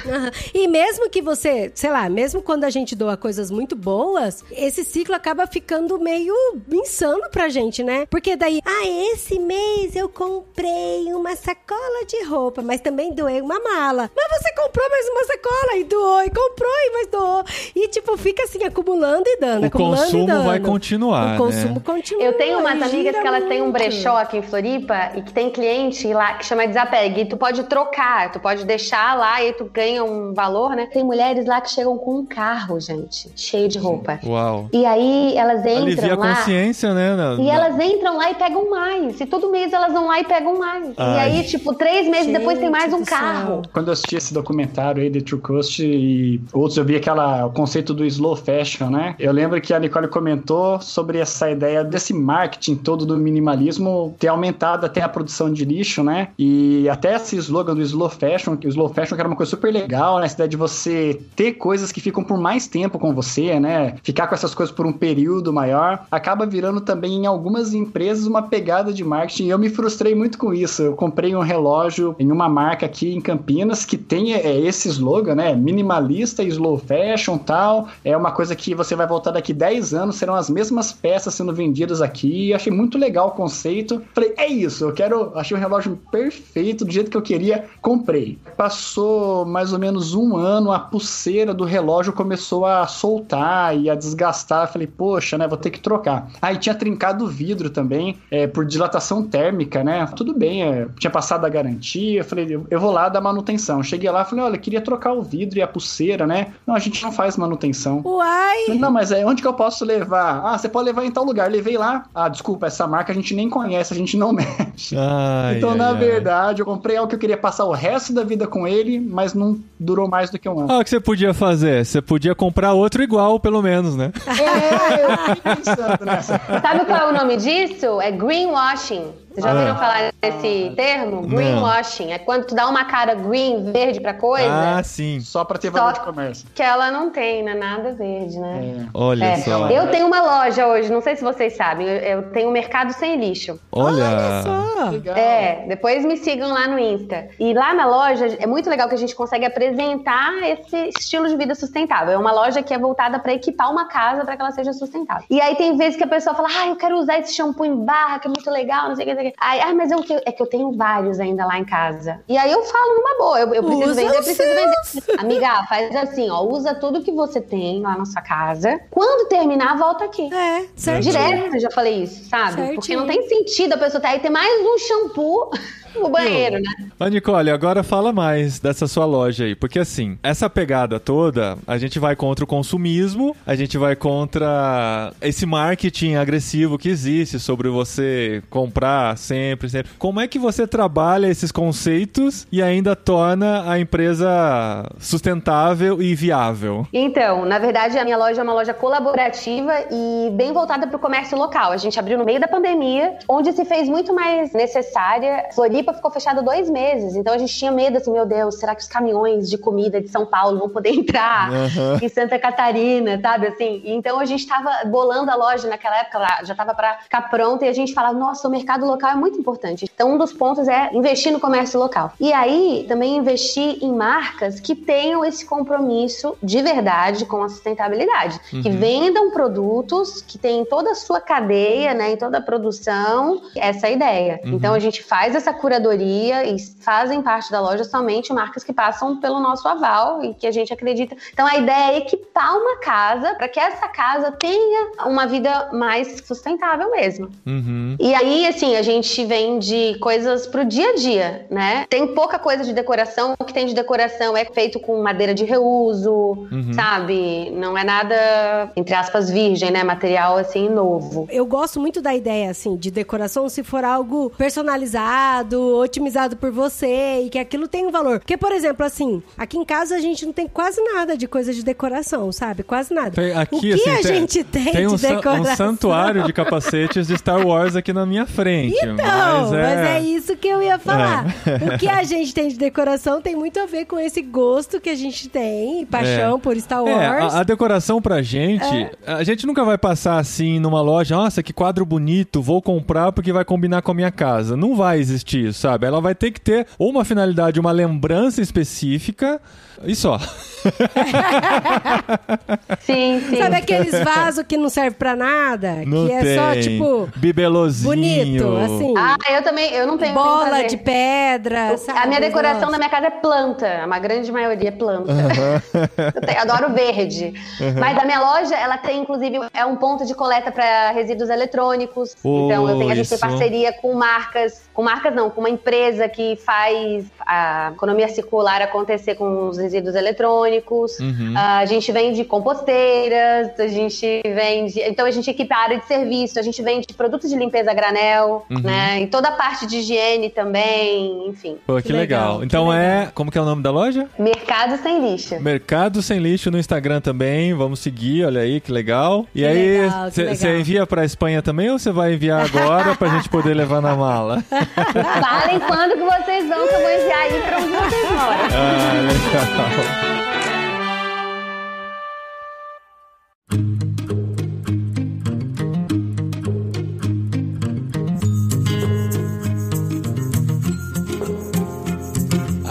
E mesmo que você, sei lá, mesmo quando a gente doa coisas muito boas, esse ciclo acaba ficando meio insano pra gente, né? Porque daí, ah, esse mês eu comprei uma sacola de roupa, mas também doei uma mala. Mas você comprou mais uma sacola e doou, e comprou e mais doou. E tipo, fica assim, acumulando e dando, O acumulando e consumo dando. vai continuar, O consumo né? continua. Eu tenho umas e amigas que elas têm um brechó aqui em Floripa e que tem cliente lá que chama desapegue. E tu pode trocar, tu pode deixar lá e tu ganha um valor, né? Tem mulheres lá que chegam com um carro, gente, cheio de roupa. Uau. E aí elas entram Alivia a lá. consciência, né? na- E na- elas entram lá e pegam mais. E todo mês elas vão lá e pegam mais. E Ai. aí, tipo, três meses depois tem mais Gente um carro. Quando eu assisti esse documentário aí, The True Cost, e outros, eu vi aquela, o conceito do slow fashion, né? Eu lembro que a Nicole comentou sobre essa ideia desse marketing todo do minimalismo ter aumentado até a produção de lixo, né? E até esse slogan do slow fashion, que o slow fashion que era uma coisa super legal, né? Essa ideia de você ter coisas que ficam por mais tempo com você, né? Ficar com essas coisas por um período maior, acaba virando também em algumas empresas uma pegada de marketing. Eu me frustrei muito com isso. Eu comprei um relógio em uma marca aqui em Campinas que tem é, esse slogan, né? Minimalista, slow fashion tal. É uma coisa que você vai voltar daqui 10 anos, serão as mesmas peças sendo vendidas aqui. Achei muito legal o conceito. Falei, é isso, eu quero. Achei um relógio perfeito, do jeito que eu queria, comprei. Passou mais ou menos um ano, a pulseira do relógio começou a soltar e a desgastar. Falei, poxa, né? Vou ter que trocar. Aí tinha trincado o vidro também, é, por dilatação térmica, né? Tudo bem, é, tinha passado a garantia. Falei, eu- eu vou lá dar manutenção. Cheguei lá, falei, olha, eu queria trocar o vidro e a pulseira, né? Não, a gente não faz manutenção. Uai! Falei, Não, mas é onde que eu posso levar? Ah, você pode levar em tal lugar. Levei lá. Ah, desculpa, essa marca a gente nem conhece, a gente não mexe. Ai, então, ai, na ai. verdade, eu comprei algo que eu queria passar o resto da vida com ele, mas não durou mais do que um ano. Ah, o que você podia fazer? Você podia comprar outro igual, pelo menos, né? É, pensando nessa. Sabe qual é o nome disso? É greenwashing. Vocês já Ah. ouviram falar desse termo? Greenwashing. É quando tu dá uma cara green, verde pra coisa, Ah, sim. Só pra ter valor Só- de comércio. que ela não tem, né? Nada verde, né? É. Olha É. só. Eu tenho uma loja hoje, não sei se vocês sabem, eu, eu tenho um mercado sem lixo. Olha. Só. Legal. É, depois me sigam lá no Insta. E lá na loja é muito legal que a gente consegue apresentar esse estilo de vida sustentável. É uma loja que é voltada para equipar uma casa para que ela seja sustentável. E aí tem vezes que a pessoa fala: "Ah, eu quero usar esse shampoo em barra, que é muito legal, não sei o que, que". Aí, ah, mas eu, é que eu tenho vários ainda lá em casa. E aí eu falo numa boa, eu, eu preciso Usa vender, eu preciso vender. Amiga, faz assim, ó, usa tudo que você tem lá na sua casa. Quando terminar, volta aqui. É, certinho. Direto eu já falei isso, sabe? Certinho. Porque não tem sentido a pessoa ter aí ter mais um shampoo no banheiro, né? Mas, Nicole, agora fala mais dessa sua loja aí. Porque, assim, essa pegada toda, a gente vai contra o consumismo, a gente vai contra esse marketing agressivo que existe sobre você comprar sempre, sempre. Como é que você trabalha esses conceitos e ainda torna a empresa sustentável e viável? Então, na verdade, a minha loja é uma loja colaborativa e bem voltada para o comércio local. A gente abriu no meio da pandemia, onde se fez muito mais necessária. Floripa Floripa ficou fechada dois meses, então a gente tinha medo, assim, meu Deus, será que os caminhões de comida de São Paulo vão poder entrar Aham. em Santa Catarina, sabe, assim? Então a gente tava bolando a loja naquela época, já tava para ficar pronta, e a gente falava, nossa, o mercado local é muito importante. Então um dos pontos é investir no comércio local. E aí, também investir em marcas que tenham esse compromisso de verdade com a sustentabilidade, que vendam produtos que têm toda a sua cadeia, né, em toda a produção, essa é a ideia. Então a gente faz essa curadoria e fazem parte da loja somente marcas que passam pelo nosso aval e que a gente acredita. Então a ideia é equipar uma casa para que essa casa tenha uma vida mais sustentável mesmo. Uhum. E aí, assim, a gente vende coisas pro dia a dia, né? Tem pouca coisa de decoração. O que tem de decoração é feito com madeira de reuso, sabe? Não é nada, entre aspas, virgem, né? Material, assim, novo. Eu gosto muito da ideia, assim, de decoração se for algo personalizado, otimizado por você e que aquilo tem um valor. Porque, por exemplo, assim, aqui em casa a gente não tem quase nada de coisa de decoração, sabe? Quase nada. Tem- aqui, o que assim, a tem, gente tem, tem um, de um decoração? santuário de capacetes de Star Wars aqui na minha frente. Então, mas mas é... isso que eu ia falar. O que a gente tem de decoração tem muito a ver com esse gosto que a gente tem, paixão É. por Star É, Wars. a, a decoração pra gente, É. a gente nunca vai passar assim numa loja, nossa, que quadro bonito, vou comprar porque vai combinar com a minha casa. Não vai existir isso, sabe? Ela vai ter que ter ou uma finalidade, uma lembrança específica e só. Sim, sim. Sabe aqueles vasos que não serve pra nada? Não que é tem. só, tipo, bibelozinho. bonito, assim. Ah, eu também, eu não tenho bola de pedra, sabe? A minha decoração negócio. da minha casa é planta, uma grande maioria é planta. Eu tenho- adoro verde. Mas a minha loja, ela tem, inclusive, é um ponto de coleta para resíduos eletrônicos. Oh, então eu tenho, a gente isso. tem parceria com marcas, com marcas não, com uma empresa que faz a economia circular acontecer com os resíduos eletrônicos. Uhum. Ah, a gente vende composteiras, a gente vende. Então a gente equipa a área de serviço, a gente vende produtos de limpeza a granel, Uhum. né? E toda a parte de higiene também, enfim. Pô, que, Que legal. legal, que Então legal. é. Como que é o nome da loja? Mercado sem lixo. Mercado Sem Lixo no Instagram também. Vamos seguir, olha aí, que legal. E Que aí, legal, que você legal. envia pra Espanha também ou você vai enviar agora pra gente poder levar na mala? Falem quando que vocês vão, que eu vou enviar aí pra onde vocês moram. Ah, legal.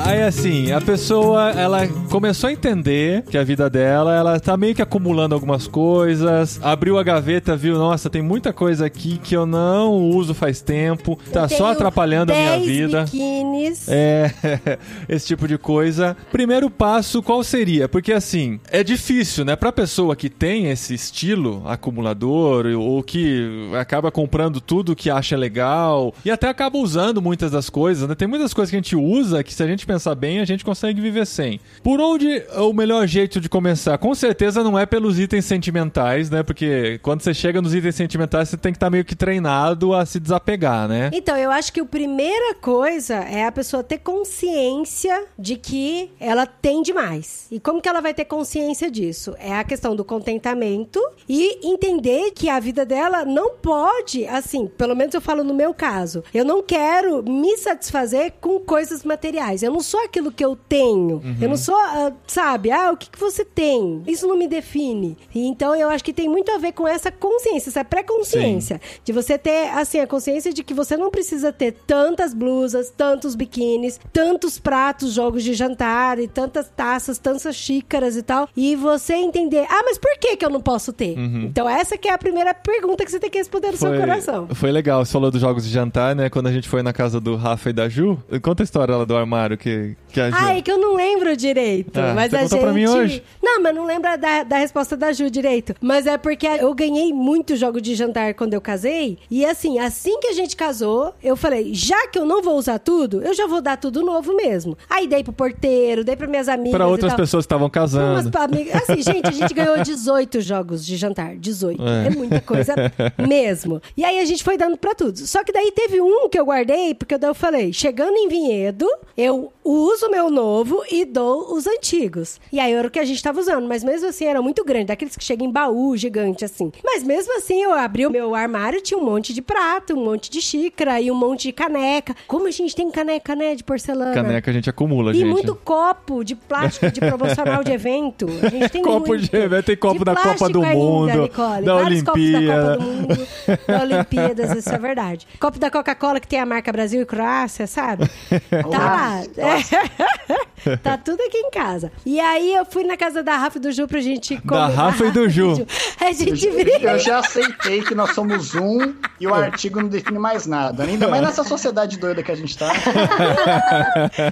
Aí assim, a pessoa, ela começou a entender que a vida dela, ela tá meio que acumulando algumas coisas, abriu a gaveta, viu, nossa, tem muita coisa aqui que eu não uso faz tempo, tá só atrapalhando a minha 10 vida. biquínis. É, esse tipo de coisa. Primeiro passo, qual seria? Porque assim, é difícil, né? Pra pessoa que tem esse estilo acumulador ou que acaba comprando tudo que acha legal e até acaba usando muitas das coisas, né? Tem muitas coisas que a gente usa que se a gente pensar bem, a gente consegue viver sem. Por onde é o melhor jeito de começar? Com certeza não é pelos itens sentimentais, né? Porque quando você chega nos itens sentimentais, você tem que estar meio que treinado a se desapegar, né? Então, eu acho que a primeira coisa é a pessoa ter consciência de que ela tem demais. E como que ela vai ter consciência disso? É a questão do contentamento e entender que a vida dela não pode, assim, pelo menos eu falo no meu caso, eu não quero me satisfazer com coisas materiais. Eu não sou aquilo que eu tenho. Eu não sou, ah, sabe, ah, o que, que você tem? Isso não me define. E então eu acho que tem muito a ver com essa consciência, essa pré-consciência. De você ter, assim, a consciência de que você não precisa ter tantas blusas, tantos biquínis, tantos pratos, jogos de jantar e tantas taças, tantas xícaras e tal. E você entender, ah, mas por que que eu não posso ter? Então essa que é a primeira pergunta que você tem que responder no seu coração. Foi legal, você falou dos jogos de jantar, né? Quando a gente foi na casa do Rafa e da Ju. Conta a história lá do armário que, que a Ju. Ah, é que eu não lembro direito. Ah, mas você a gente. pra mim hoje? Não, mas não lembra da, da resposta da Ju direito. Mas é porque eu ganhei muito jogo de jantar quando eu casei. E assim, assim que a gente casou, eu falei: já que eu não vou usar tudo, eu já vou dar tudo novo mesmo. Aí dei pro porteiro, dei pra minhas amigas. Pra outras pessoas que estavam umas casando. amigas- Assim, gente, a gente ganhou 18 jogos de jantar. 18. É. É, muita coisa mesmo. E aí a gente foi dando pra tudo. Só que daí teve um que eu guardei, porque daí eu falei, chegando em Vinhedo, eu uso o meu novo e dou os antigos. E aí era o que a gente tava usando, mas mesmo assim era muito grande, daqueles que chegam em baú gigante assim. Mas mesmo assim eu abri o meu armário, tinha um monte de prato, um monte de xícara e um monte de caneca. Como a gente tem caneca, né, de porcelana? Caneca a gente acumula, E gente. muito copo de plástico de promocional de evento. A gente tem Copo muito. de evento, tem copo De da Copa do ainda, Mundo, Nicole. da Vários copos da Olimpíada. Copa do Mundo, da Olimpíadas, isso é verdade. Copo da Coca-Cola que tem a marca Brasil e Croácia, sabe? Tá lá. É. tá tudo aqui em casa. E aí eu fui na casa da Rafa e do Ju pra gente comer. Da Rafa e do Ju. A gente Eu brinca. já aceitei que nós somos um e o artigo não define mais nada. Ainda mais nessa sociedade doida que a gente tá.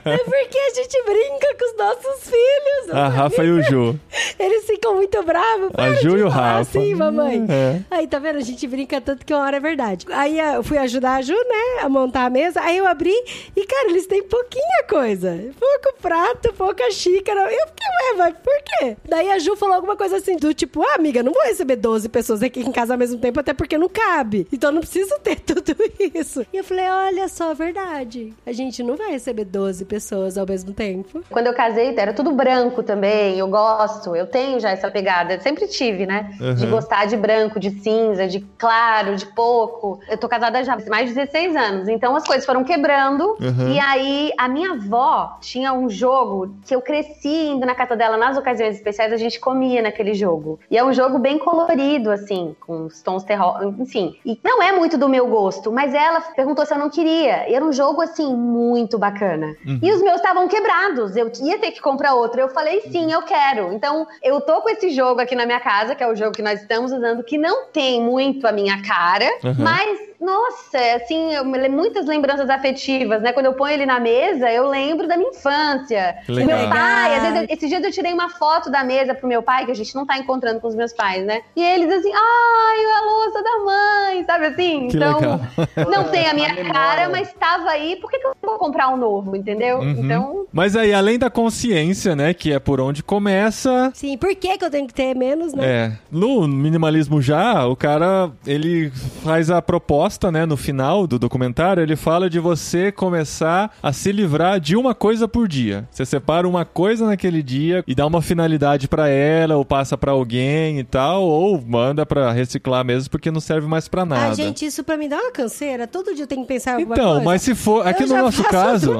É porque a gente brinca com os nossos filhos. A Rafa e o Ju. Eles ficam muito bravos. A Ju e o Rafa. Assim, mamãe. É. Aí, tá vendo? A gente brinca tanto que uma hora é verdade. Aí eu fui ajudar a Ju, né? A montar a mesa. Aí eu abri e, cara, eles têm pouquinha coisa. Pouco prato, pouca xícara. Eu fiquei, ué, mas por quê? Daí a Ju falou alguma coisa assim do tipo, ah, amiga, não vou receber 12 pessoas aqui em casa ao mesmo tempo, até porque não cabe. Então não preciso ter tudo isso. E eu falei, olha só, verdade. A gente não vai receber 12 pessoas ao mesmo tempo. Quando eu casei, era tudo branco também. Eu gosto, eu tenho já essa pegada. Eu sempre tive, né? De Uhum. gostar de branco, de cinza, de claro, de pouco. Eu tô casada já há mais de 16 anos. Então as coisas foram quebrando. Uhum. E aí a minha avó tinha um jogo que eu cresci indo na casa dela nas ocasiões especiais. A gente comia naquele jogo. E é um jogo bem colorido, assim, com os tons terror. Enfim. E não é muito do meu gosto, mas ela perguntou se eu não queria. E era um jogo, assim, muito bacana. E os meus estavam quebrados. Eu ia ter que comprar outro. Eu falei, sim, eu quero. Então, eu tô com esse jogo aqui na minha casa, que é o jogo que nós estamos usando, que não tem muito a minha cara, Uhum. mas, nossa, assim, eu muitas lembranças afetivas, né? Quando eu ponho ele na mesa, eu lembro da minha infância. Do Legal. meu pai, às vezes, eu- esses dias eu tirei uma foto da mesa pro meu pai, que a gente não tá encontrando com os meus pais, né? E eles assim, ai, a louça da mãe, sabe assim? Que então, legal. não tem a minha A memória. cara, mas tava aí, por que, que eu vou comprar um novo, entendeu? Uhum. Então, Mas aí, além da consciência, né, que é por onde começa, Sim, por que, que eu tenho que ter menos, né? É, no minimalismo já, o cara, ele faz a proposta, né, no final do documentário, ele fala de você começar a se livrar de uma coisa por dia. Você separa uma coisa naquele dia e dá uma finalidade pra ela, ou passa pra alguém e tal, ou manda pra reciclar mesmo porque não serve mais pra nada. Ah, gente, isso pra mim dá uma canseira. Todo dia eu tenho que pensar em alguma Então, coisa. mas se for. Aqui Eu no nosso caso,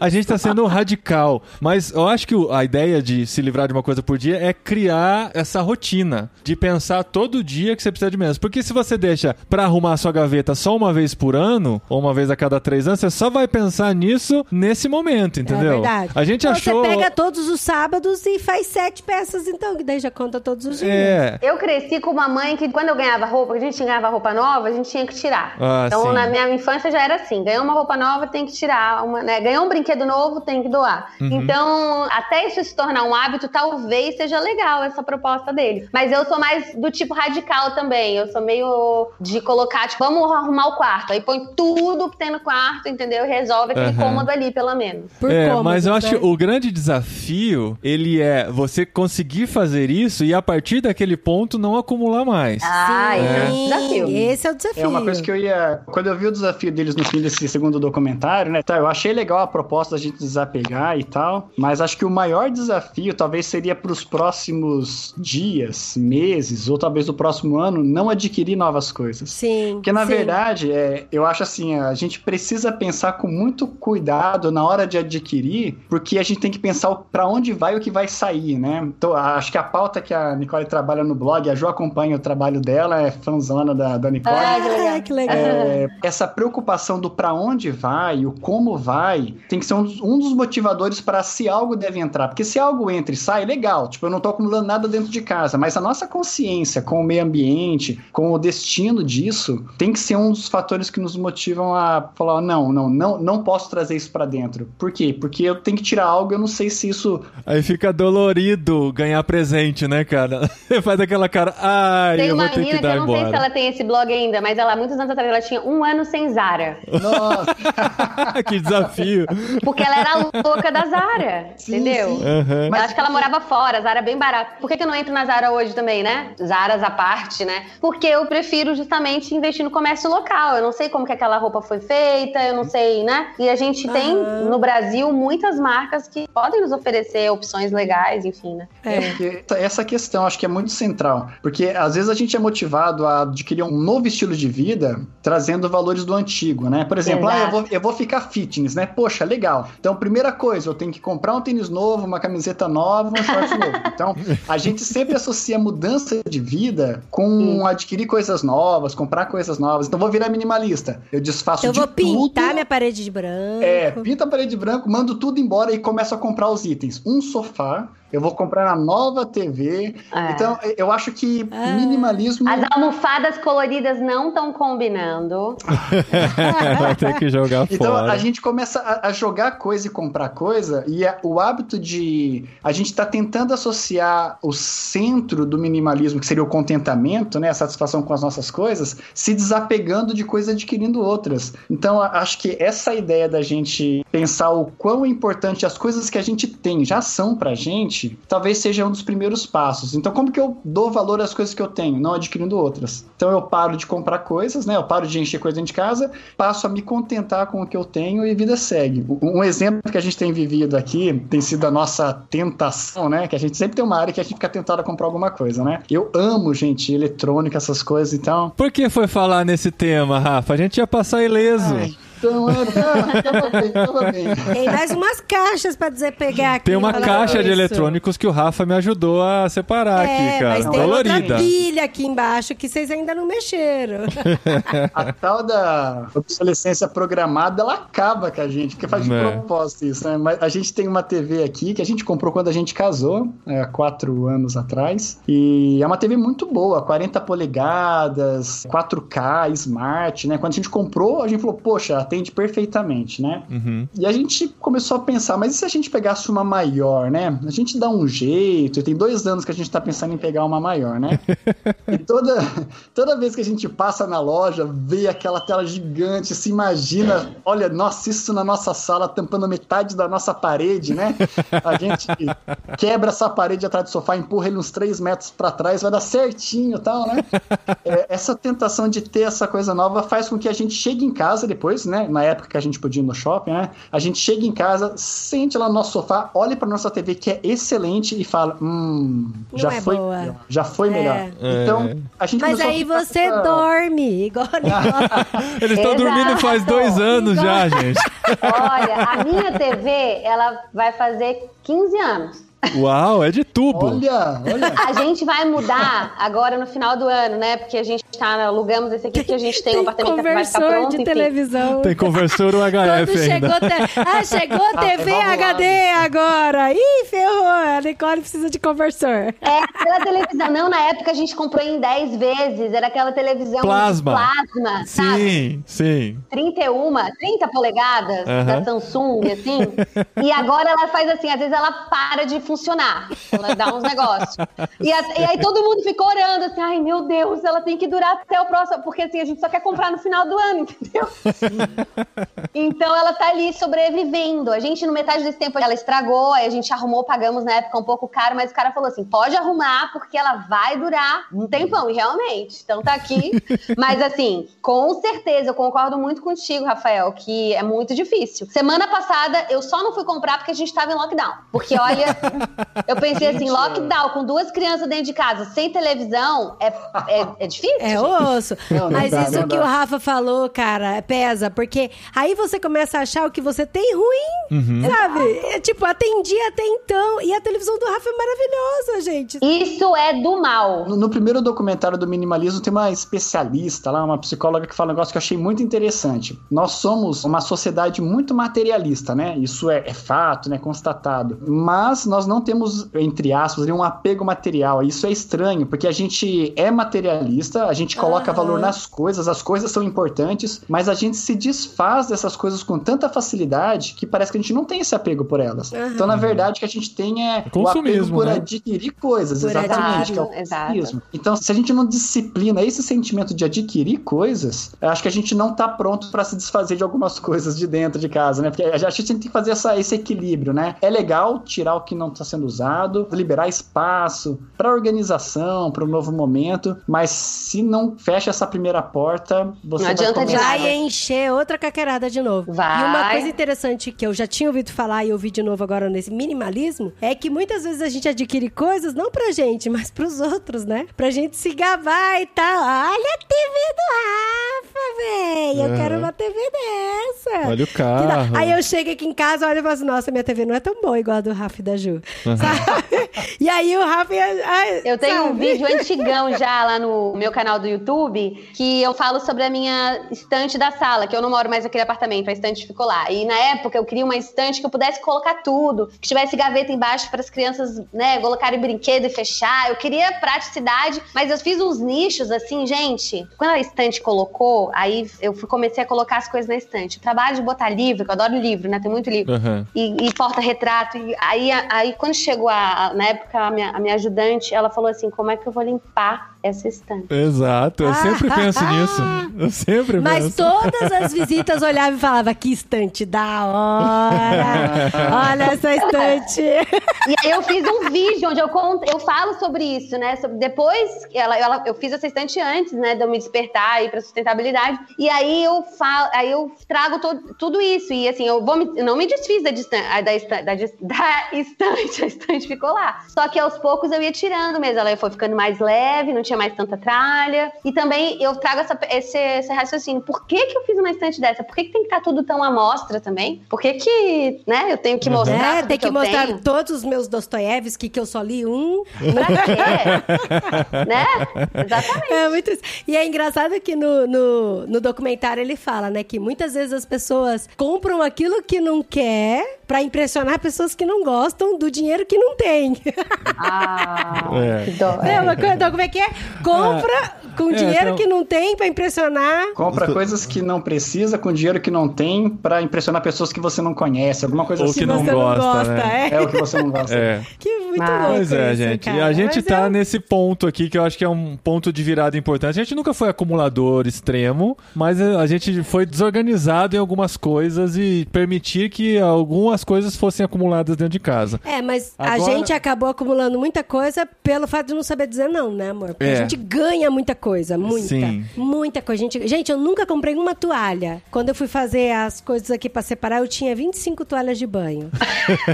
a gente tá sendo radical. Mas eu acho que a ideia de se livrar de uma coisa por dia é criar essa rotina. De pensar todo dia que você precisa de menos. Porque se você deixa pra arrumar a sua gaveta só uma vez por ano, ou uma vez a cada três anos, você só vai pensar nisso nesse momento, entendeu? É verdade. A gente Ou achou. Você pega todos os sábados e faz sete peças, então, que daí já conta todos os dias. É. Eu cresci com uma mãe que, quando eu ganhava roupa, a gente ganhava roupa nova, a gente tinha que tirar. Ah, então, sim. na minha infância já era assim: ganhou uma roupa nova, tem que tirar. Uma, né? Ganhou um brinquedo novo, tem que doar. Uhum. Então, até isso se tornar um hábito, talvez seja legal essa proposta dele. Mas eu sou mais do tipo radical também. Eu sou meio de colocar, tipo, vamos arrumar o quarto. Aí põe tudo que tem no quarto, entendeu? E resolve aquele Aham. cômodo ali, pelo menos. Por é, cômodos, mas eu acho que o grande desafio, ele é você conseguir fazer isso e a partir daquele ponto não acumular mais. Ah, esse é um Sim, desafio. Esse é o desafio. É uma coisa que eu ia. Quando eu vi o desafio deles no fim desse segundo documentário, né? Tá, eu achei legal a proposta da gente desapegar e tal. Mas acho que o maior desafio talvez seria para os próximos dias, meses, ou talvez o próximo ano, não adquirir novas coisas. Sim. Porque, na sim. verdade, é, eu acho assim, a gente precisa pensar com muito cuidado na hora de adquirir, porque a gente tem que pensar para onde vai o que vai sair, né? Então, acho que a pauta que a Nicole trabalha no blog, a Ju acompanha o trabalho dela, é fanzona da, da Nicole. Ah, que legal. Ah, que legal. É, essa preocupação do para onde vai, o como vai, tem que ser um dos, um dos motivadores para se algo deve entrar. Porque se algo entra e sai, legal. Tipo, eu não tô acumulando nada dentro de casa, mas a nossa consciência com o meio ambiente, com o destino disso, tem que ser um dos fatores que nos motivam a falar: não, não, não, não posso trazer isso para dentro. Por quê? Porque eu tenho que tirar algo, eu não sei se isso. Aí fica dolorido ganhar presente, né, cara? Você faz aquela cara, ai, Tem eu uma vou ter menina que que, dar eu não sei se ela tem esse blog ainda, mas ela, muitos anos atrás, ela tinha um ano sem Zara. Nossa! que desafio. Porque ela era louca da Zara, Sim, entendeu? sim. Aham. Eu acho que ela morava fora, Zara é bem Por que, que eu não entro na Zara hoje também, né? Zaras à parte, né? Porque eu prefiro justamente investir no comércio local. Eu não sei como que aquela roupa foi feita, eu não sei, né? E a gente tem no Brasil muitas marcas que podem nos oferecer opções legais, enfim, né? É. Porque essa questão acho que é muito central, porque às vezes a gente é motivado a adquirir um novo estilo de vida trazendo valores do antigo, né? Por exemplo, ah, eu, vou, eu vou ficar fitness, né? Poxa, legal. Então, primeira coisa, eu tenho que comprar um tênis novo, uma camiseta nova, um short novo. Então, a gente sempre associa mudança de vida com adquirir coisas novas, comprar coisas novas. Então, vou virar minimalista. Eu desfaço Eu de vou pintar tudo. minha parede de branco. É, pinta a parede branco, mando tudo embora e começo a comprar os itens. Um sofá, eu vou comprar a nova TV. É. Então, eu acho que Ah. minimalismo. As almofadas coloridas não estão combinando. Vai ter que jogar Então fora. a gente começa a, a jogar coisa e comprar coisa, e a- o hábito de. A gente tá tentando associar o centro do minimalismo, que seria o contentamento, né? A satisfação com as nossas coisas, se desapegando de coisas e adquirindo outras. Então a- acho que essa ideia da gente pensar o quão importante as coisas que a gente tem já são pra gente, talvez seja um dos primeiros passos. Então, como que eu dou valor às coisas que eu tenho, não adquirindo outras? Então eu paro de comprar coisas, né? Eu paro de encher coisa dentro de casa, passo a me contentar com o que eu tenho e vida segue. Um exemplo que a gente tem vivido aqui tem sido a nossa tentação, né? Que a gente sempre tem uma área que a gente fica tentado a comprar alguma coisa, né? Eu amo, gente, eletrônica, essas coisas, então. Por que foi falar nesse tema, Rafa? A gente ia passar ileso. Ai, então, é, tá, tava bem, tava bem. Tem mais umas caixas pra dizer pegar aqui. Tem uma caixa de isso. eletrônicos que o Rafa me ajudou a separar É, aqui, cara. mas tem outra Dolorida. pilha aqui embaixo que vocês ainda não mexeram. A tal da obsolescência programada, ela acaba com a gente, porque faz de É. propósito isso, né? Mas a gente tem uma TV aqui que a gente comprou quando a gente casou, é, há quatro anos atrás, e é uma TV muito boa, 40 polegadas, 4K, Smart, né? Quando a gente comprou, a gente falou, poxa, atende perfeitamente, né? Uhum. E a gente começou a pensar, mas e se a gente pegasse uma maior, né? A gente dá um jeito, e tem dois anos que a gente tá pensando em pegar uma maior, né? e toda, toda vez que a gente passa na loja, vê aquela tela gigante, se imagina, olha, nossa, isso na nossa sala tampando metade da nossa parede, né? A gente quebra essa parede atrás do sofá, empurra ele uns 3 metros para trás, vai dar certinho e tal, né? É, essa tentação de ter essa coisa nova faz com que a gente chegue em casa depois, né? Na época que a gente podia ir no shopping, né? A gente chega em casa, sente lá no nosso sofá, olha para nossa TV que é excelente e fala: Hum, Não já é foi boa. melhor, já foi É. melhor. É. Então, a gente Mas aí você essa- dorme, igual. Eles estão dormindo faz dois anos já, gente. Olha, a minha TV, ela vai fazer 15 anos. Uau, é de tubo. Olha, olha. A gente vai mudar agora no final do ano, né? Porque a gente tá, alugamos esse aqui, que a gente tem, um apartamento que vai ficar conversor pronto, de enfim. televisão. Tem conversor Quando UHF chegou, ainda. te... ah, chegou a TV lá. HD agora. Ih, ferrou. A Nicole precisa de conversor. É aquela televisão, não, na época a gente comprou em 10 vezes, era aquela televisão Plasma. plasma, sabe? Sim, sim. 31, 30 polegadas Aham. da Samsung, assim. e agora ela faz assim, às vezes ela para de funcionar. Ela dá uns negócios. E, e aí todo mundo fica orando assim, ai meu Deus, ela tem que durar até o próximo, porque assim, a gente só quer comprar no final do ano, entendeu? então ela tá ali sobrevivendo. A gente, no metade desse tempo, ela estragou, aí a gente arrumou, pagamos na época um pouco caro, mas o cara falou assim: pode arrumar, porque ela vai durar um tempão, e realmente. Então tá aqui. mas assim, com certeza, eu concordo muito contigo, Rafael, que é muito difícil. Semana passada, eu só não fui comprar porque a gente tava em lockdown. Porque, olha, eu pensei assim, lockdown, com duas crianças dentro de casa, sem televisão, é, é, é difícil. É osso. Não, não Mas dá, isso que dá. o Rafa falou, cara, pesa. Porque aí você começa a achar o que você tem ruim, sabe? É, tipo, atendia até então. E a televisão do Rafa é maravilhosa, gente. Isso é do mal. No, no primeiro documentário do minimalismo tem uma especialista lá, uma psicóloga que fala um negócio que eu achei muito interessante. Nós somos uma sociedade muito materialista, né? Isso é, é fato, né? Constatado. Mas nós não temos, entre aspas, um apego material. Isso é estranho, porque a gente é materialista, a gente coloca Aham. valor nas coisas, as coisas são importantes, mas a gente se desfaz dessas coisas com tanta facilidade que parece que a gente não tem esse apego por elas. Aham. Então, na verdade, o que a gente tem é o apego Consumismo, por né? adquirir coisas, Por exatamente, que é exato. consumismo. Então, se a gente não disciplina esse sentimento de adquirir coisas, eu acho que a gente não tá pronto para se desfazer de algumas coisas de dentro de casa, né? Porque a gente tem que fazer essa, esse equilíbrio, né? É legal tirar o que não está sendo usado, liberar espaço para organização, para o novo momento, mas se não fecha essa primeira porta, você Não adianta vai começar-. Vai encher outra caquerada de novo. Vai. E uma coisa interessante que eu já tinha ouvido falar e ouvi de novo agora nesse minimalismo é que muitas vezes a gente adquire coisas não pra gente, mas pros outros, né? Pra gente se gabar e tal. Olha a TV do Rafa, véi. Eu Aham. quero uma TV dessa. Olha o carro. Aí eu chego aqui em casa, olho e falo assim, nossa, minha TV não é tão boa igual a do Rafa e da Ju. Sabe? E aí o Rafa... ai, Eu tenho um sabe? vídeo antigão já lá no meu canal do YouTube que eu falo sobre a minha estante da sala, que eu não moro mais naquele apartamento, a estante ficou lá. E na época eu queria uma estante que eu pudesse colocar tudo, que tivesse gaveta embaixo para as crianças, né, colocarem brinquedo e fechar. Eu queria praticidade, mas eu fiz uns nichos assim, gente. Quando a estante colocou, aí eu fui- comecei a colocar as coisas na estante. O trabalho de botar livro, que eu adoro livro, né? Tem muito livro Aham. e, e porta-retrato. E aí, aí, quando chegou a, na época, a minha, a minha ajudante, ela falou assim: como é que eu vou limpar essa estante? Exato, eu sempre penso nisso. Eu sempre Mas penso. todas as visitas olhavam e falavam, que estante da hora! Olha essa estante! E aí eu fiz um vídeo onde eu conto, eu falo sobre isso, né? Sobre, depois, ela, ela- eu fiz essa estante antes, né? De eu me despertar aí pra sustentabilidade. E aí eu falo, aí eu trago to- tudo isso. E assim, eu vou me- eu não me desfiz da, distan- da, estan- da, da estante, a estante ficou lá. Só que aos poucos eu ia tirando mesmo. Ela foi ficando mais leve, não tinha mais tanta tralha. E também eu trago essa- esse, esse raciocínio. Por que, que eu fiz uma estante dessa? Por que, que tem que estar tudo tão à mostra também? Por que, que né, eu tenho que mostrar? É, tudo tem que eu mostrar tenho? todos os meus Dostoiévski, que eu só li um. Pra quê? né? Exatamente. É muito isso. E é engraçado que no, no, no documentário ele fala, né, que muitas vezes as pessoas compram aquilo que não quer pra impressionar pessoas que não gostam do dinheiro que não tem. Ah, É. que dó. É uma coisa, então, como é que é? Compra com É, dinheiro então- que não tem pra impressionar. Compra coisas que não precisa com dinheiro que não tem pra impressionar pessoas que você não conhece, alguma coisa Ou assim. que não você gosta, não gosta, né? é. É o que você não gosta. É. Que muito Ah. louco Pois é, isso, gente. cara. E a gente Mas tá é- nesse ponto aqui que eu acho que é um ponto de virada importante. A gente nunca foi acumulador extremo, mas a gente foi desorganizado em algumas coisas e permitir que algumas coisas fossem acumuladas dentro de casa. É, mas a Agora- gente acabou acumulando muita coisa pelo fato de não saber dizer não, né, amor? Porque É. a gente ganha muita coisa, muita. Sim. Muita coisa. Gente, gente, eu nunca comprei uma toalha. Quando eu fui fazer as coisas aqui pra separar, eu tinha 25 toalhas de banho.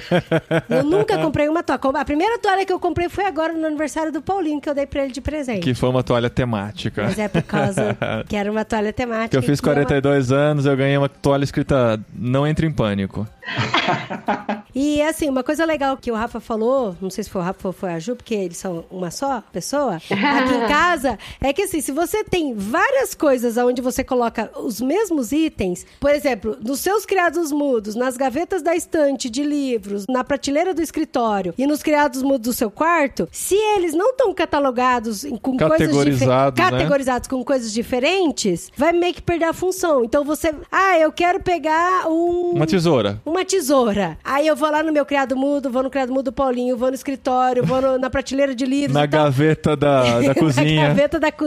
eu nunca comprei uma toalha. A primeira toalha que eu comprei foi agora no aniversário do Paulinho, que eu dei pra ele de presente. Que foi uma toalha temática. Mas é por causa que era uma toalha temática. Que eu fiz que é uma- 42 anos, eu ganhei uma toalha escrita Não entre em pânico. E assim, uma coisa legal que o Rafa falou, não sei se foi o Rafa ou foi a Ju, porque eles são uma só pessoa, aqui em casa, é que assim, se você tem várias coisas onde você coloca os mesmos itens, por exemplo, nos seus criados mudos, nas gavetas da estante de livros, na prateleira do escritório e nos criados mudos do seu quarto, se eles não estão catalogados com coisas né? categorizados com coisas diferentes, vai meio que perder a função. Então você, ah, eu quero pegar um Uma tesoura. uma tesoura. Aí eu vou lá no meu criado mudo, vou no criado mudo do Paulinho, vou no escritório, vou no- na prateleira de livros. Na gaveta da, da Na cozinha. gaveta da cozinha.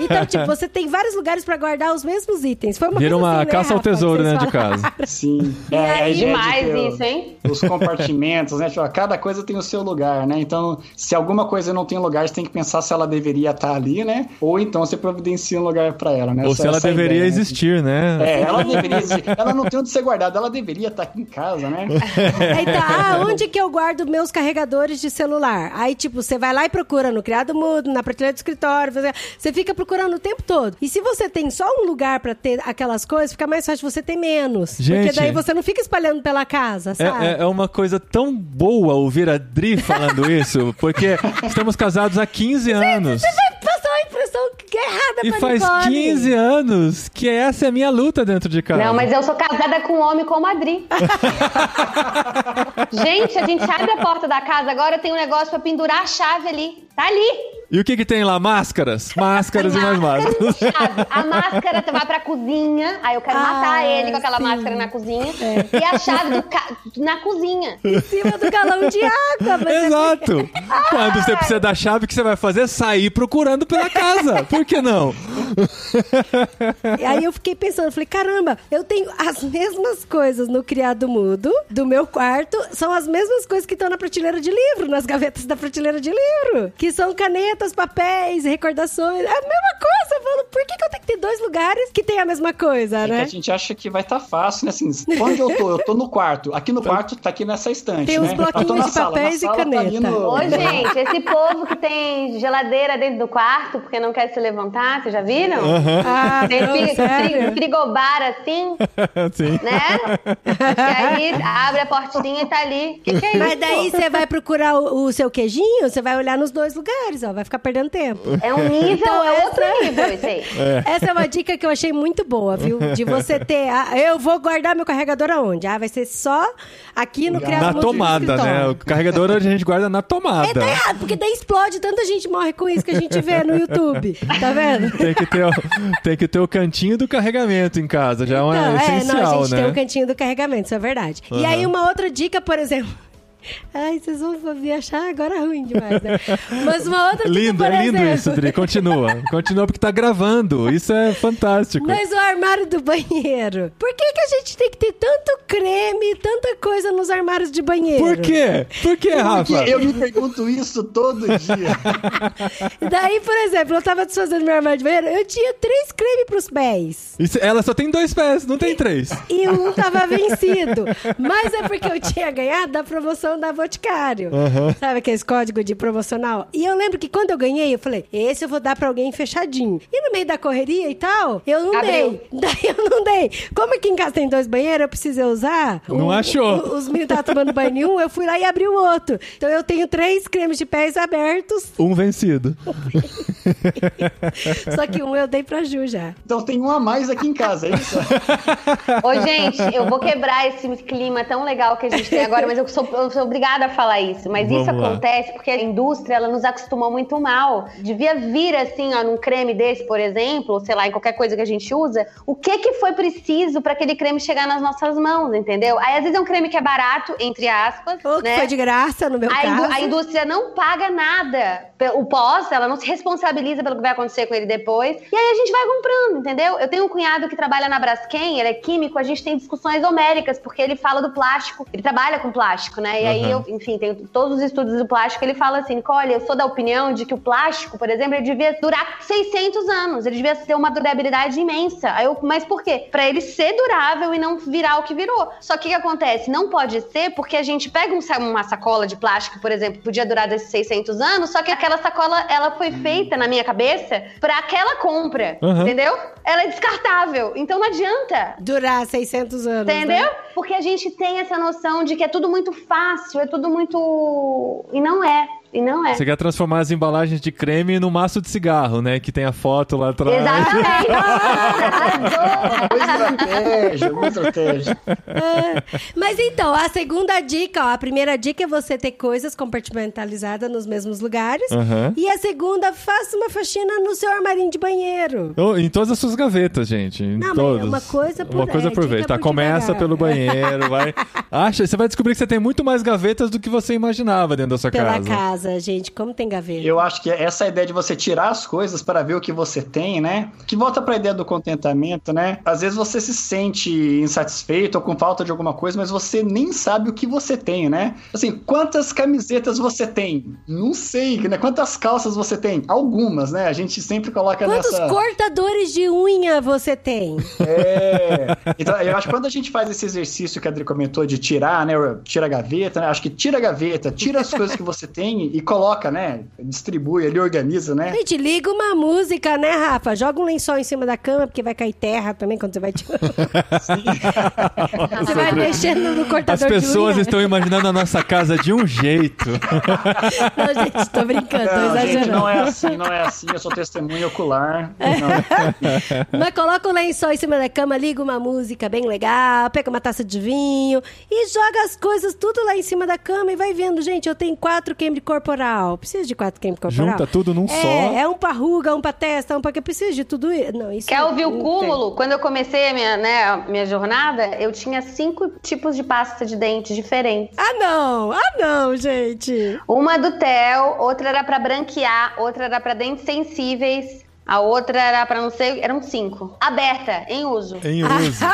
Então, tipo, você tem vários lugares pra guardar os mesmos itens. Foi uma Vira coisa uma assim, né, caça ao Rafa, tesouro dentro de casa. Sim. A ideia de Demais o- isso, hein? Os compartimentos, né? Tipo, cada coisa tem o seu lugar, né? Então, se alguma coisa não tem lugar, você tem que pensar se ela deveria estar ali, né? Ou então você providencia um lugar pra ela, né? Ou Essa- se ela é a deveria ideia, né? existir, né? É, ela deveria existir. Ela não tem onde ser guardada, ela deveria estar aqui em casa, né? Então, ah, onde que eu guardo meus carregadores de celular? Aí, tipo, você vai lá e procura no criado mudo, na prateleira do escritório, você- você fica procurando o tempo todo. E se você tem só um lugar pra ter aquelas coisas, fica mais fácil você ter menos. Porque Gente. daí você não fica espalhando pela casa, sabe? É, é- é uma coisa tão boa ouvir a Dri falando isso, porque estamos casados há 15 anos. Passou a impressão que é errada E faz Nicole. 15 anos que essa é a minha luta dentro de casa. Não, mas eu sou casada com um homem como a Adri. gente, a gente abre a porta da casa agora, tem um negócio pra pendurar a chave ali. Tá ali. E o que que tem lá? Máscaras. Máscaras e mais máscaras. chave. A máscara, você vai pra cozinha, aí eu quero Ah, matar ele com aquela sim. máscara na cozinha. E a chave ca- na cozinha. Em cima do galão de água. É Exato. Quando você precisa da chave, o que você vai fazer? Sair procurando pela casa. Por que não? E aí eu fiquei pensando, falei, caramba, eu tenho as mesmas coisas no criado mudo do meu quarto, são as mesmas coisas que estão na prateleira de livro, nas gavetas da prateleira de livro, que são canetas, papéis, recordações, é a mesma coisa. Eu falo, por que, que eu tenho que ter dois lugares que tem a mesma coisa, É que né? a gente acha que vai estar fácil, né? Assim, onde eu tô? Eu tô no quarto. Aqui no quarto tá aqui nessa estante, Tem uns né? Bloquinhos de sala. papéis e tá caneta. no- Ô, gente, esse povo que tem geladeira dentro do quarto porque não quer se levantar, vocês já viram? Ah, Tem fri- fri- frigobar assim, Sim. né? E aí abre a portinha e tá ali. O que, que é isso? Mas daí você vai procurar o, o seu queijinho, você vai olhar nos dois lugares, ó, vai ficar perdendo tempo. É um nível, Então, é outro essa- nível isso aí. Essa é uma dica que eu achei muito boa, viu? De você ter. ah, eu vou guardar meu carregador aonde? Ah, vai ser só aqui no criado Na tomada, né? O carregador a gente guarda na É, tomada. tá errado, porque daí explode, tanta gente morre com isso que a gente vê no YouTube. Tá vendo? Tem que, ter o, tem que ter o cantinho do carregamento em casa, já é Então, essencial, não, a gente né? tem o cantinho do carregamento, isso é verdade. E aí, uma outra dica, por exemplo. Ai, vocês vão me achar agora ruim demais, né? Mas uma outra dica, Lindo, por é lindo exemplo, isso, Dri. Continua. Continua porque tá gravando. Isso é fantástico. Mas o armário do banheiro. Por que, que a gente tem que ter tanto creme, tanta coisa nos armários de banheiro? Por quê? Por quê, Rafa? Porque eu me pergunto isso todo dia. Daí, por exemplo, eu tava desfazendo meu armário de banheiro, eu tinha três cremes pros pés. Isso- ela só tem dois pés, não tem três. E um tava vencido. Mas é porque eu tinha ganhado da promoção da Boticário. Sabe aqueles códigos de promocional? E eu lembro que quando eu ganhei, eu falei, esse eu vou dar pra alguém fechadinho. E no meio da correria e tal, eu não Abriu. dei. Daí eu não dei. Como aqui em casa tem dois banheiros, eu precisei usar. Não o- achou. o- os meninos estavam tomando banho em um, eu fui lá e abri o outro. Então eu tenho três cremes de pés abertos, Um vencido. só que um eu dei pra Ju já. Então tem um a mais aqui em casa, é isso? Ô, gente, eu vou quebrar esse clima tão legal que a gente tem agora, mas eu sou, eu sou obrigada a falar isso. Mas isso Vamos lá. acontece porque a indústria, ela nos acostumou muito mal. Devia vir, assim, ó, num creme desse, por exemplo, ou sei lá, em qualquer coisa que a gente usa, o que que foi preciso pra aquele creme chegar nas nossas mãos, entendeu? Aí, às vezes, é um creme que é barato, entre aspas, Ou que né? foi de graça, no meu A, caso. a indústria não paga nada. O pós, ela não se responsabiliza pelo que vai acontecer com ele depois. E aí a gente vai comprando, entendeu? Eu tenho um cunhado que trabalha na Braskem, ele é químico, a gente tem discussões homéricas, porque ele fala do plástico. Ele trabalha com plástico, né? E aí eu, enfim, tenho todos os estudos do plástico. Ele fala assim: Nicole, eu sou da opinião de que o plástico, por exemplo, ele devia durar 600 anos. Ele devia ter uma durabilidade imensa. Aí eu, mas por quê? Pra ele ser durável e não virar o que virou. Só que o que acontece? Não pode ser porque a gente pega um uma sacola de plástico, por exemplo, que podia durar desses 600 anos, só que aquela sacola, ela foi feita, na minha cabeça, pra aquela compra, Uhum. entendeu? Ela é descartável, então não adianta. Durar 600 anos. Entendeu? né? Porque a gente tem essa noção de que é tudo muito fácil, é tudo muito. E não é. E não é. Você quer transformar as embalagens de creme no maço de cigarro, né? Que tem a foto lá atrás. Exatamente. Boa estratégia, boa estratégia. É. Mas então, a segunda dica, ó, a primeira dica é você ter coisas compartimentalizadas nos mesmos lugares. Aham. E a segunda, faça uma faxina no seu armarinho de banheiro. Oh, Em todas as suas gavetas, gente. Em Não, mas todos. uma coisa por- Uma coisa é, por vez. Tá, por começa devagar. pelo banheiro, vai. Acha, você vai descobrir que você tem muito mais gavetas do que você imaginava dentro da sua Pela casa. casa, gente, como tem gaveta. Eu acho que essa ideia de você tirar as coisas para ver o que você tem, né? Que volta para a ideia do contentamento, né? Às vezes você se sente insatisfeito ou com falta de alguma coisa, mas você nem sabe o que você tem, né? Assim, quantas camisetas você tem? Não sei, né? Quantas calças você tem? Algumas, né? A gente sempre coloca Quantos nessa cortadores de unha você tem? É. Então, eu acho que quando a gente faz esse exercício que a Adri comentou de tirar, né? Tira a gaveta, né? Acho que tira a gaveta, tira as coisas que você tem e coloca, né? Distribui ali, organiza, né? Gente, liga uma música, né, Rafa? Joga um lençol em cima da cama, porque vai cair terra também quando você vai tirar. você vai mexendo no As cortador de pessoas unha. estão imaginando a nossa casa de um jeito. Não, gente, tô brincando, tô Não, gente, exagerando. não é assim, não é assim. Eu sou testemunha ocular. Não. Mas coloca o lençol em cima da cama, liga uma música bem legal, pega uma taça de vinho e joga as coisas tudo lá em cima da cama e vai vendo. Gente, eu tenho quatro de corpo corporal. Precisa de quatro creme corporal. Junta tudo num é, só. É um pra ruga, um pra testa, um pra que precisa de tudo isso. Não, isso Quer ouvir não o tem. cúmulo? Quando eu comecei a minha, né, a minha jornada, eu tinha cinco tipos de pasta de dente diferentes. Ah, não! Ah, não, gente! Uma do Theo, outra era pra branquear, outra era pra dentes sensíveis, a outra era pra não sei, eram cinco. Aberta, em uso. Em uso.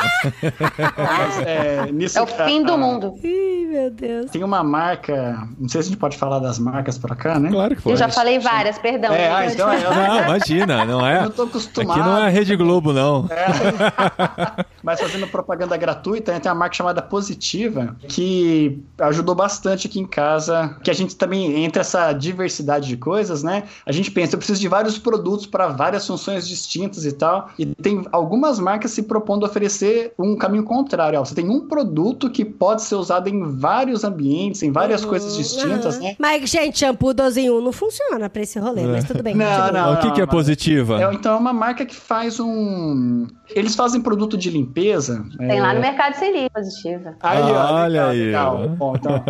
Mas, é, nisso É o que a- fim do a- mundo. Ih, meu Deus. Tem uma marca, não sei se a gente pode falar das marcas pra cá, né? claro que foi. Eu já falei várias, perdão. É, ah, então é. Não, imagina, não é. Eu não tô acostumado. Aqui não é a Rede Globo, não. Mas fazendo propaganda gratuita, né, tem uma marca chamada Positiva, que ajudou bastante aqui em casa. Que a gente também, entre essa diversidade de coisas, né? A gente pensa, eu preciso de vários produtos para várias funções distintas e tal. E tem algumas marcas se propondo a oferecer um caminho contrário. Ó, você tem um produto que pode ser usado em vários ambientes, em várias coisas distintas, Aham. né? Mas, gente, shampoo 12 em 1 não funciona pra esse rolê, mas tudo bem. Não, continua. não. o que, que é mas- positiva? É, então é uma marca que faz um. Eles fazem produto de limpeza. Tem é, lá no Mercado Sem Livro, positiva. Aí, ó, Olha legal, aí, legal. Bom, então,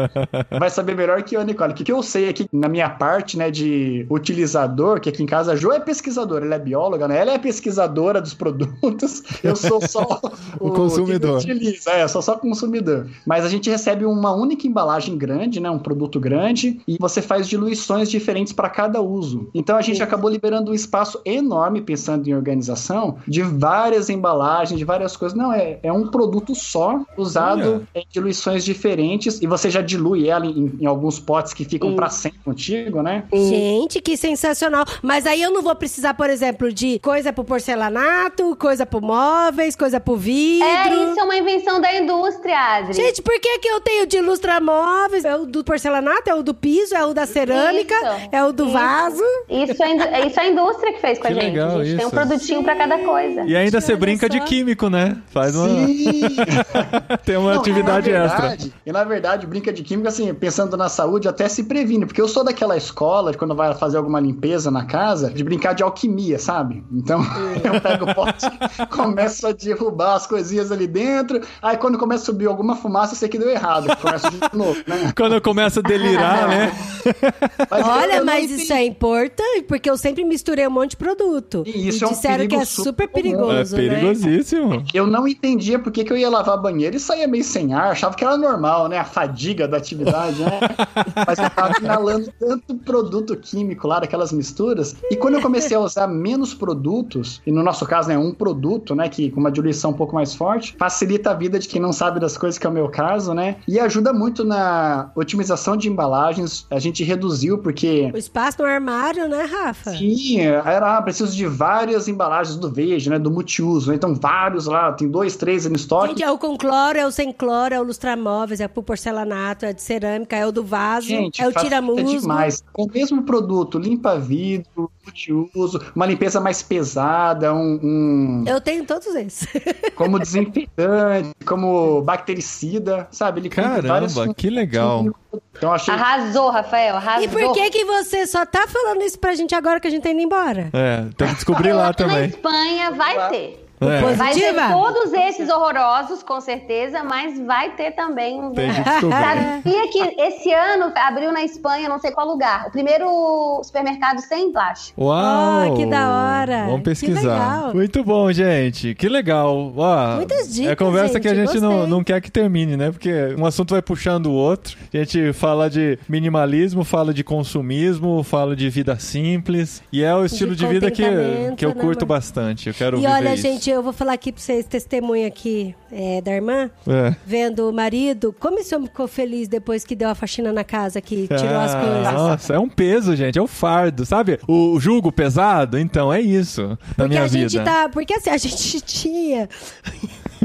vai saber melhor que eu, Nicole. O que, que eu sei aqui na minha parte, né, de utilizador, que aqui em casa a Jo é pesquisadora, ela é bióloga, né? Ela é pesquisadora dos produtos. Eu sou só O consumidor. Que utiliza, é, eu sou só consumidor. Mas a gente recebe uma única embalagem grande, né, um produto grande, e você faz diluições diferentes para cada uso. Então a gente acabou liberando um espaço enorme pensando em organização de várias embalagens, de várias coisas. Não, é, é um produto só usado Olha. em diluições diferentes e você já dilui ela em, em alguns potes que ficam para sempre contigo, né? Gente, que sensacional. Mas aí eu não vou precisar, por exemplo, de coisa pro porcelanato, coisa pro móveis, coisa pro vidro. É, isso é uma invenção da indústria, Adri. Gente, por que, que eu tenho de lustramóveis? É o do porcelanato, é o do piso, é o da cerâmica, Isso, é o do isso. vaso. Isso é, indú- é isso a indústria que fez com Que a gente. legal a gente tem um isso. produtinho pra cada coisa. E ainda você brinca de só. químico, né? Faz uma. Sim! Tem uma Não, atividade e na extra. verdade, E na verdade, brinca de química, assim, pensando na saúde, até se previne. Porque eu sou daquela escola, de quando vai fazer alguma limpeza na casa, de brincar de alquimia, sabe? Então, eu pego o pote, começo a derrubar as coisinhas ali dentro, aí quando começa a subir alguma fumaça, eu sei que deu errado. Começa de novo, né? Quando eu começo a delirar, né? Mas eu- Olha, eu não mas isso é importante, porque eu sempre misturei um monte de produto. E isso e é um disseram que é super comum. É perigoso, né? perigosíssimo. Eu não entendia por que, que eu ia lavar banheiro e saía meio sem ar, achava que era normal, né? A fadiga da atividade, né? Mas eu tava inalando tanto produto químico lá, daquelas misturas. E quando eu comecei a usar menos produtos, e no nosso caso, né, um produto, né, que com uma diluição um pouco mais forte, facilita a vida de quem não sabe das coisas, que é o meu caso, né? E ajuda muito na otimização de embalagens. A gente reduziu, porque O espaço no armário, né, Rafa? Sim, era ah, preciso de várias embalagens do Veja, né? Do multiuso. né? Então, vários lá, tem dois, três no estoque. Gente, é o com cloro, é o sem cloro, é o lustramóveis, é pro porcelanato, é de cerâmica, é o do vaso, Gente, é o facilita tiramusgo. demais. Com o mesmo produto, limpa vidro, multiuso, uma limpeza mais pesada, um, um- Eu tenho todos esses. como desinfetante, como bactericida, sabe? Ele Caramba, que legal. Então, achei Arrasou, Rafael, arrasou. e por que que você só tá falando isso pra gente agora que a gente tá indo embora? É, tem que descobrir lá Na também. Espanha vai ter. É, Vai ter todos esses horrorosos, com certeza, mas vai ter também um. tem que descobrir. Sabia que esse ano abriu na Espanha, não sei qual lugar, o primeiro supermercado sem plástico. Uau! Oh, que da hora. Vamos Que pesquisar. legal. Muito bom, gente. Que legal. Ó, Muitas dicas, É conversa que a gente, gente não, não quer que termine, né? Porque um assunto vai puxando o outro. A gente fala de minimalismo, fala de consumismo, fala de vida simples. E é o estilo de, vida que, que eu né, curto amor? bastante. Eu quero E viver olha, isso. gente, eu vou falar aqui pra vocês, testemunha aqui é, da irmã, É. vendo o marido, como esse homem ficou feliz depois que deu a faxina na casa, que tirou as Ah, coisas. Nossa, é um peso, gente. É o fardo, sabe? O jugo pesado, então é isso na Porque minha a vida. gente tá. Porque assim, a gente tinha.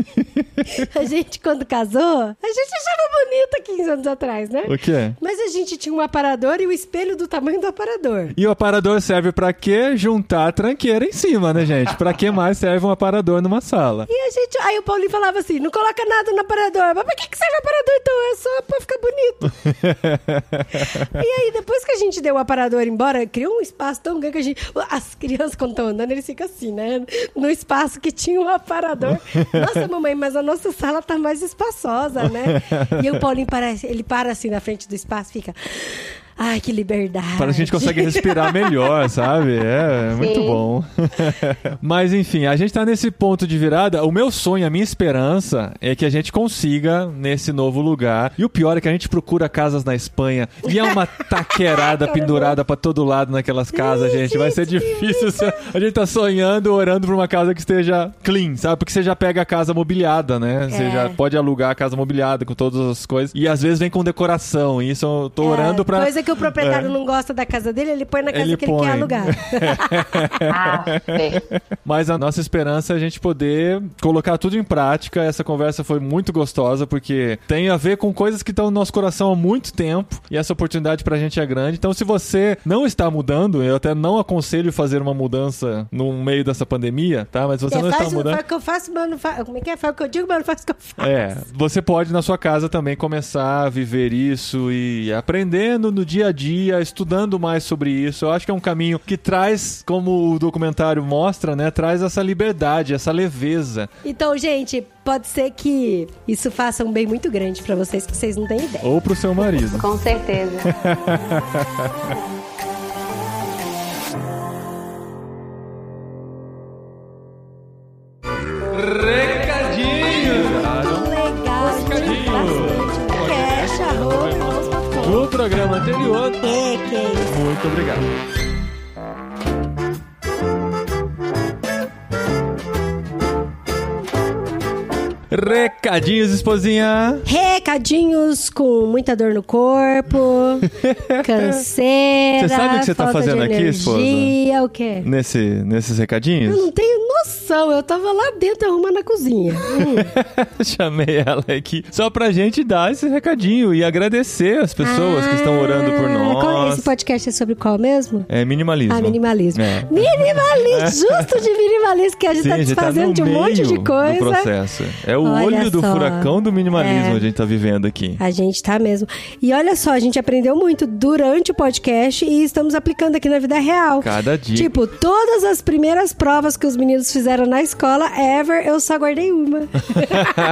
a gente, quando casou, a gente achava bonita 15 anos atrás, né? O quê? Mas a gente tinha um aparador e o espelho do tamanho do aparador. E o aparador serve pra quê? Juntar a tranqueira em cima, né, gente? Pra que mais serve um aparador numa sala? E a gente. Aí o Paulinho falava assim: não coloca nada no aparador. Mas pra que, que serve o aparador então? É só pra ficar bonito. e aí, depois que a gente deu o aparador embora, criou um espaço tão grande que a gente. As crianças, quando estão andando, eles ficam assim, né? No espaço que tinha o aparador. Nossa, mamãe, mas a nossa sala tá mais espaçosa, né? E o Paulinho parece, ele para assim na frente do espaço fica. Ai, que liberdade. Para a gente consegue respirar melhor, sabe? É, é muito bom. Mas enfim, a gente tá nesse ponto de virada. O meu sonho, a minha esperança é que a gente consiga nesse novo lugar. E o pior é que a gente procura casas na Espanha e é uma taquerada pendurada pra todo lado naquelas casas, gente. Vai ser difícil. A gente tá sonhando, orando pra uma casa que esteja clean, sabe? Porque você já pega a casa mobiliada, né? Você É. já pode alugar a casa mobiliada com todas as coisas. E às vezes vem com decoração. E isso eu tô orando pra. Coisa que o proprietário É. não gosta da casa dele, ele põe na casa Ele que ele põe. quer alugar. Ah. Mas a nossa esperança é a gente poder colocar tudo em prática. Essa conversa foi muito gostosa, porque tem a ver com coisas que estão no nosso coração há muito tempo. E essa oportunidade pra gente é grande. Então, se você não está mudando, eu até não aconselho fazer uma mudança no meio dessa pandemia, tá? Mas se você É, não está mudando. faz o que eu faço, mas não faz. Como é que é? Faz o que eu digo, mas não faz o que eu faço. É, você pode na sua casa também começar a viver isso e aprendendo no dia a dia, estudando mais sobre isso. Eu acho que é um caminho que traz, como o documentário mostra, né, traz essa liberdade, essa leveza. Então, gente, pode ser que isso faça um bem muito grande pra vocês, que vocês não têm ideia. Ou pro seu marido. Com certeza. programa anterior. Que, que isso? Muito obrigado. Recadinhos, esposinha. Recadinhos com muita dor no corpo, canseira. Você sabe o que você tá fazendo aqui, esposa? o quê? Nesse, nesses recadinhos? Eu não tenho noção, eu tava lá dentro arrumando a cozinha. Hum. Chamei ela aqui só pra gente dar esse recadinho e agradecer as pessoas que estão orando por Ah, nós. Esse podcast é sobre qual mesmo? É minimalismo. Ah, minimalismo. É. Minimalismo, justo de minimalismo, que a gente Sim, tá tá desfazendo no de um monte de meio do coisa. processo. É o Olha olho do só. furacão do minimalismo É. a gente tá vivendo aqui. A gente tá mesmo. E olha só, a gente aprendeu muito durante o podcast e estamos aplicando aqui na vida real. Cada dia. Tipo, todas as primeiras provas que os meninos fizeram na escola, ever, eu só guardei uma.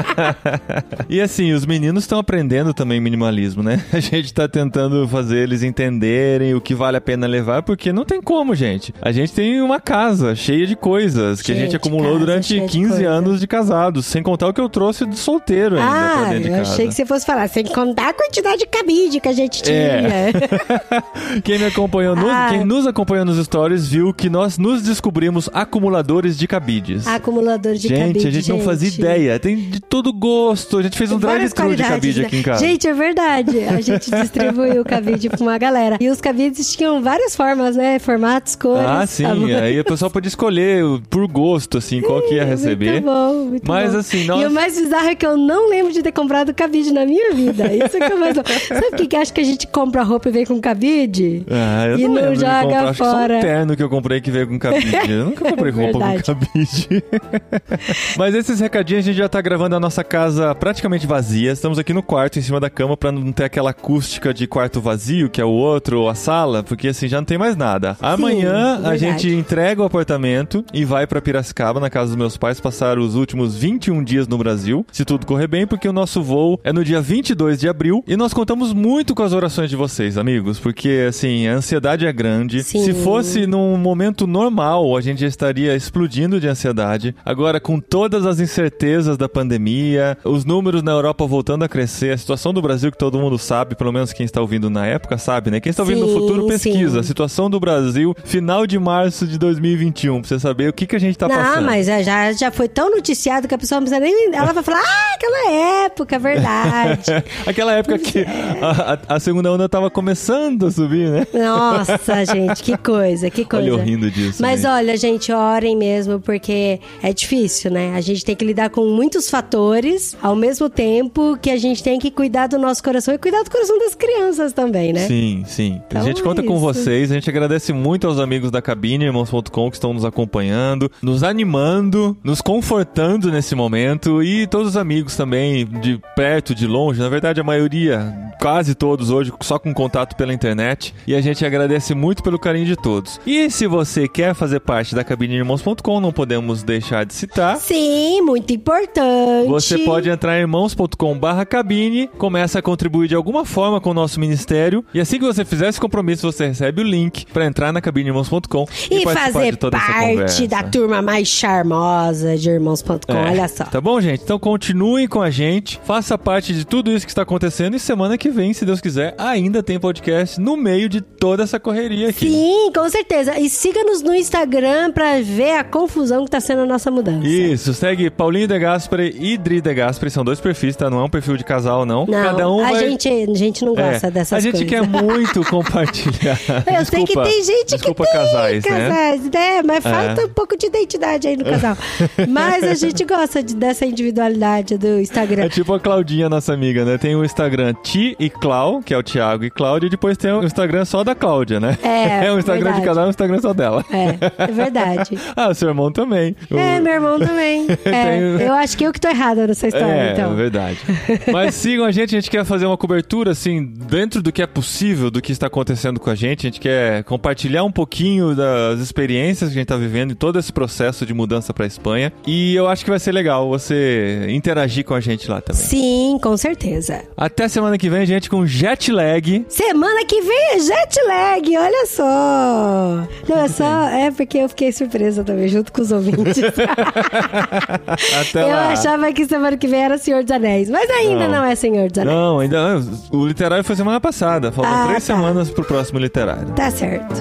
e assim, os meninos estão aprendendo também minimalismo, né? A gente tá tentando fazer eles entenderem o que vale a pena levar, porque não tem como, gente. A gente tem uma casa cheia de coisas que a gente de acumulou durante cheia de 15 coisa. anos de casados, sem contar o que eu trouxe de solteiro ainda pra ah, dentro de eu casa. achei que você fosse falar, sem contar a quantidade de cabide que a gente tinha. É. quem me acompanhou, nos, Ai. quem nos acompanhou nos stories viu que nós nos descobrimos acumuladores de cabides. Acumulador de gente, cabide, a gente, não fazia ideia. Tem de todo gosto. A gente fez um drive-thru de cabide né? aqui em casa. Gente, é verdade. A gente distribuiu o cabide pra uma galera. E os cabides tinham várias formas, né? Formatos, cores. Ah, sim. tamanhos. Aí a pessoa pode escolher por gosto, assim, qual que ia receber. Muito bom, muito Mas bom. assim, E nossa. o mais bizarro é que eu não lembro de ter comprado cabide na minha vida. Isso que é mais. Sabe por que que acha que a gente compra roupa e vem com cabide? Ah, eu e não, não joga comprar. Acho que só fora. um terno que eu comprei que veio com cabide. Eu nunca comprei roupa Verdade. com cabide. Mas esses recadinhos a gente já tá gravando a nossa casa praticamente vazia. Estamos aqui no quarto, em cima da cama, pra não ter aquela acústica de quarto vazio, que é o outro, ou a sala, porque assim já não tem mais nada. Amanhã a verdade. gente entrega o apartamento e vai pra Piracicaba, na casa dos meus pais, passar os últimos 21 dias no Brasil, se tudo correr bem, porque o nosso voo é no dia 22 de abril e nós contamos muito com as orações de vocês, amigos, porque assim, a ansiedade é grande. Sim. Se fosse num momento normal, a gente já estaria explodindo de ansiedade. Agora, com todas as incertezas da pandemia, os números na Europa voltando a crescer, a situação do Brasil que todo mundo sabe, pelo menos quem está ouvindo na época sabe, né? Quem está ouvindo no Sim, futuro pesquisa. sim. A situação do Brasil, final de março de 2021, pra você saber o que, que a gente tá não, passando. mas é, já, já foi tão noticiado que a pessoa não precisa nem. Ela vai falar, ah, aquela época, é verdade. Aquela época que a, a- a segunda onda tava começando a subir, né? Nossa, gente, que coisa, que coisa. Olha eu rindo disso. Mas gente. olha, gente, orem mesmo, porque é difícil, né? A gente tem que lidar com muitos fatores, ao mesmo tempo que a gente tem que cuidar do nosso coração e cuidar do coração das crianças também, né? Sim, sim. Então a gente é conta com isso. vocês, a gente agradece muito aos amigos da cabine, irmãos.com, que estão nos acompanhando, nos animando, nos confortando nesse momento e todos os amigos também, de perto, de longe, na verdade a maioria, quase todos hoje, só com contato pela internet. E a gente agradece muito pelo carinho de todos. E se você quer fazer parte da cabine irmãos.com, não podemos deixar de citar. Sim, muito importante. Você pode entrar em irmãos.com/barra cabine, começa a contribuir de alguma forma com o nosso ministério. E assim que você fizer esse compromisso, você recebe o link para entrar na cabineirmãos.com E, participar fazer parte da turma mais charmosa de irmãos.com. É. Olha só. Tá bom, gente? Então continue com a gente, faça parte de tudo isso que está acontecendo e semana que vem, se Deus quiser, ainda tem podcast no meio de toda essa correria aqui. Sim, com certeza. E siga-nos no Instagram pra ver a confusão que tá sendo a nossa mudança. Isso, segue Paulinho De Gasperi e Dri De Gasperi, são dois perfis, tá? Não é um perfil de casal, não. Não, Cada um a, vai... gente, a gente não gosta É, dessas A gente coisas. quer muito compartilhar. Eu sei que Desculpa, tem gente desculpa, que tem casais, né? casais, né? Mas É. falta um pouco de identidade aí no casal. Mas a gente gosta de- dessa individualidade do Instagram. É tipo a Claudinha, nossa amiga, né? Tem o Instagram Ti e Clau, que é o Thiago e Cláudia, e depois tem o Instagram só da Cláudia, né? É, É o Instagram verdade. de casal, é o Instagram só dela. É, é verdade. Ah, seu irmão também. O- É, meu irmão também. É, Tem- eu acho que eu que tô errada nessa história, É, então. verdade. Mas sigam a gente, a gente quer fazer uma cobertura, assim, dentro do que é possível, do que está acontecendo com a gente. A gente quer compartilhar um pouquinho das experiências que a gente está vivendo em todo esse processo de mudança para Espanha. E eu acho que vai ser legal você interagir com a gente lá também. Sim, com certeza. Até semana que vem, gente, com jet lag. Semana que vem é jet lag, olha só. Não, é só. É porque eu fiquei surpresa também, junto com os ouvintes. Até eu lá. achava que semana que vem era Senhor dos Anéis, mas ainda não, Não. é Senhor dos Anéis. Não, ainda não. O literário foi semana passada. Faltam Ah, três tá. semanas pro próximo literário. Tá certo.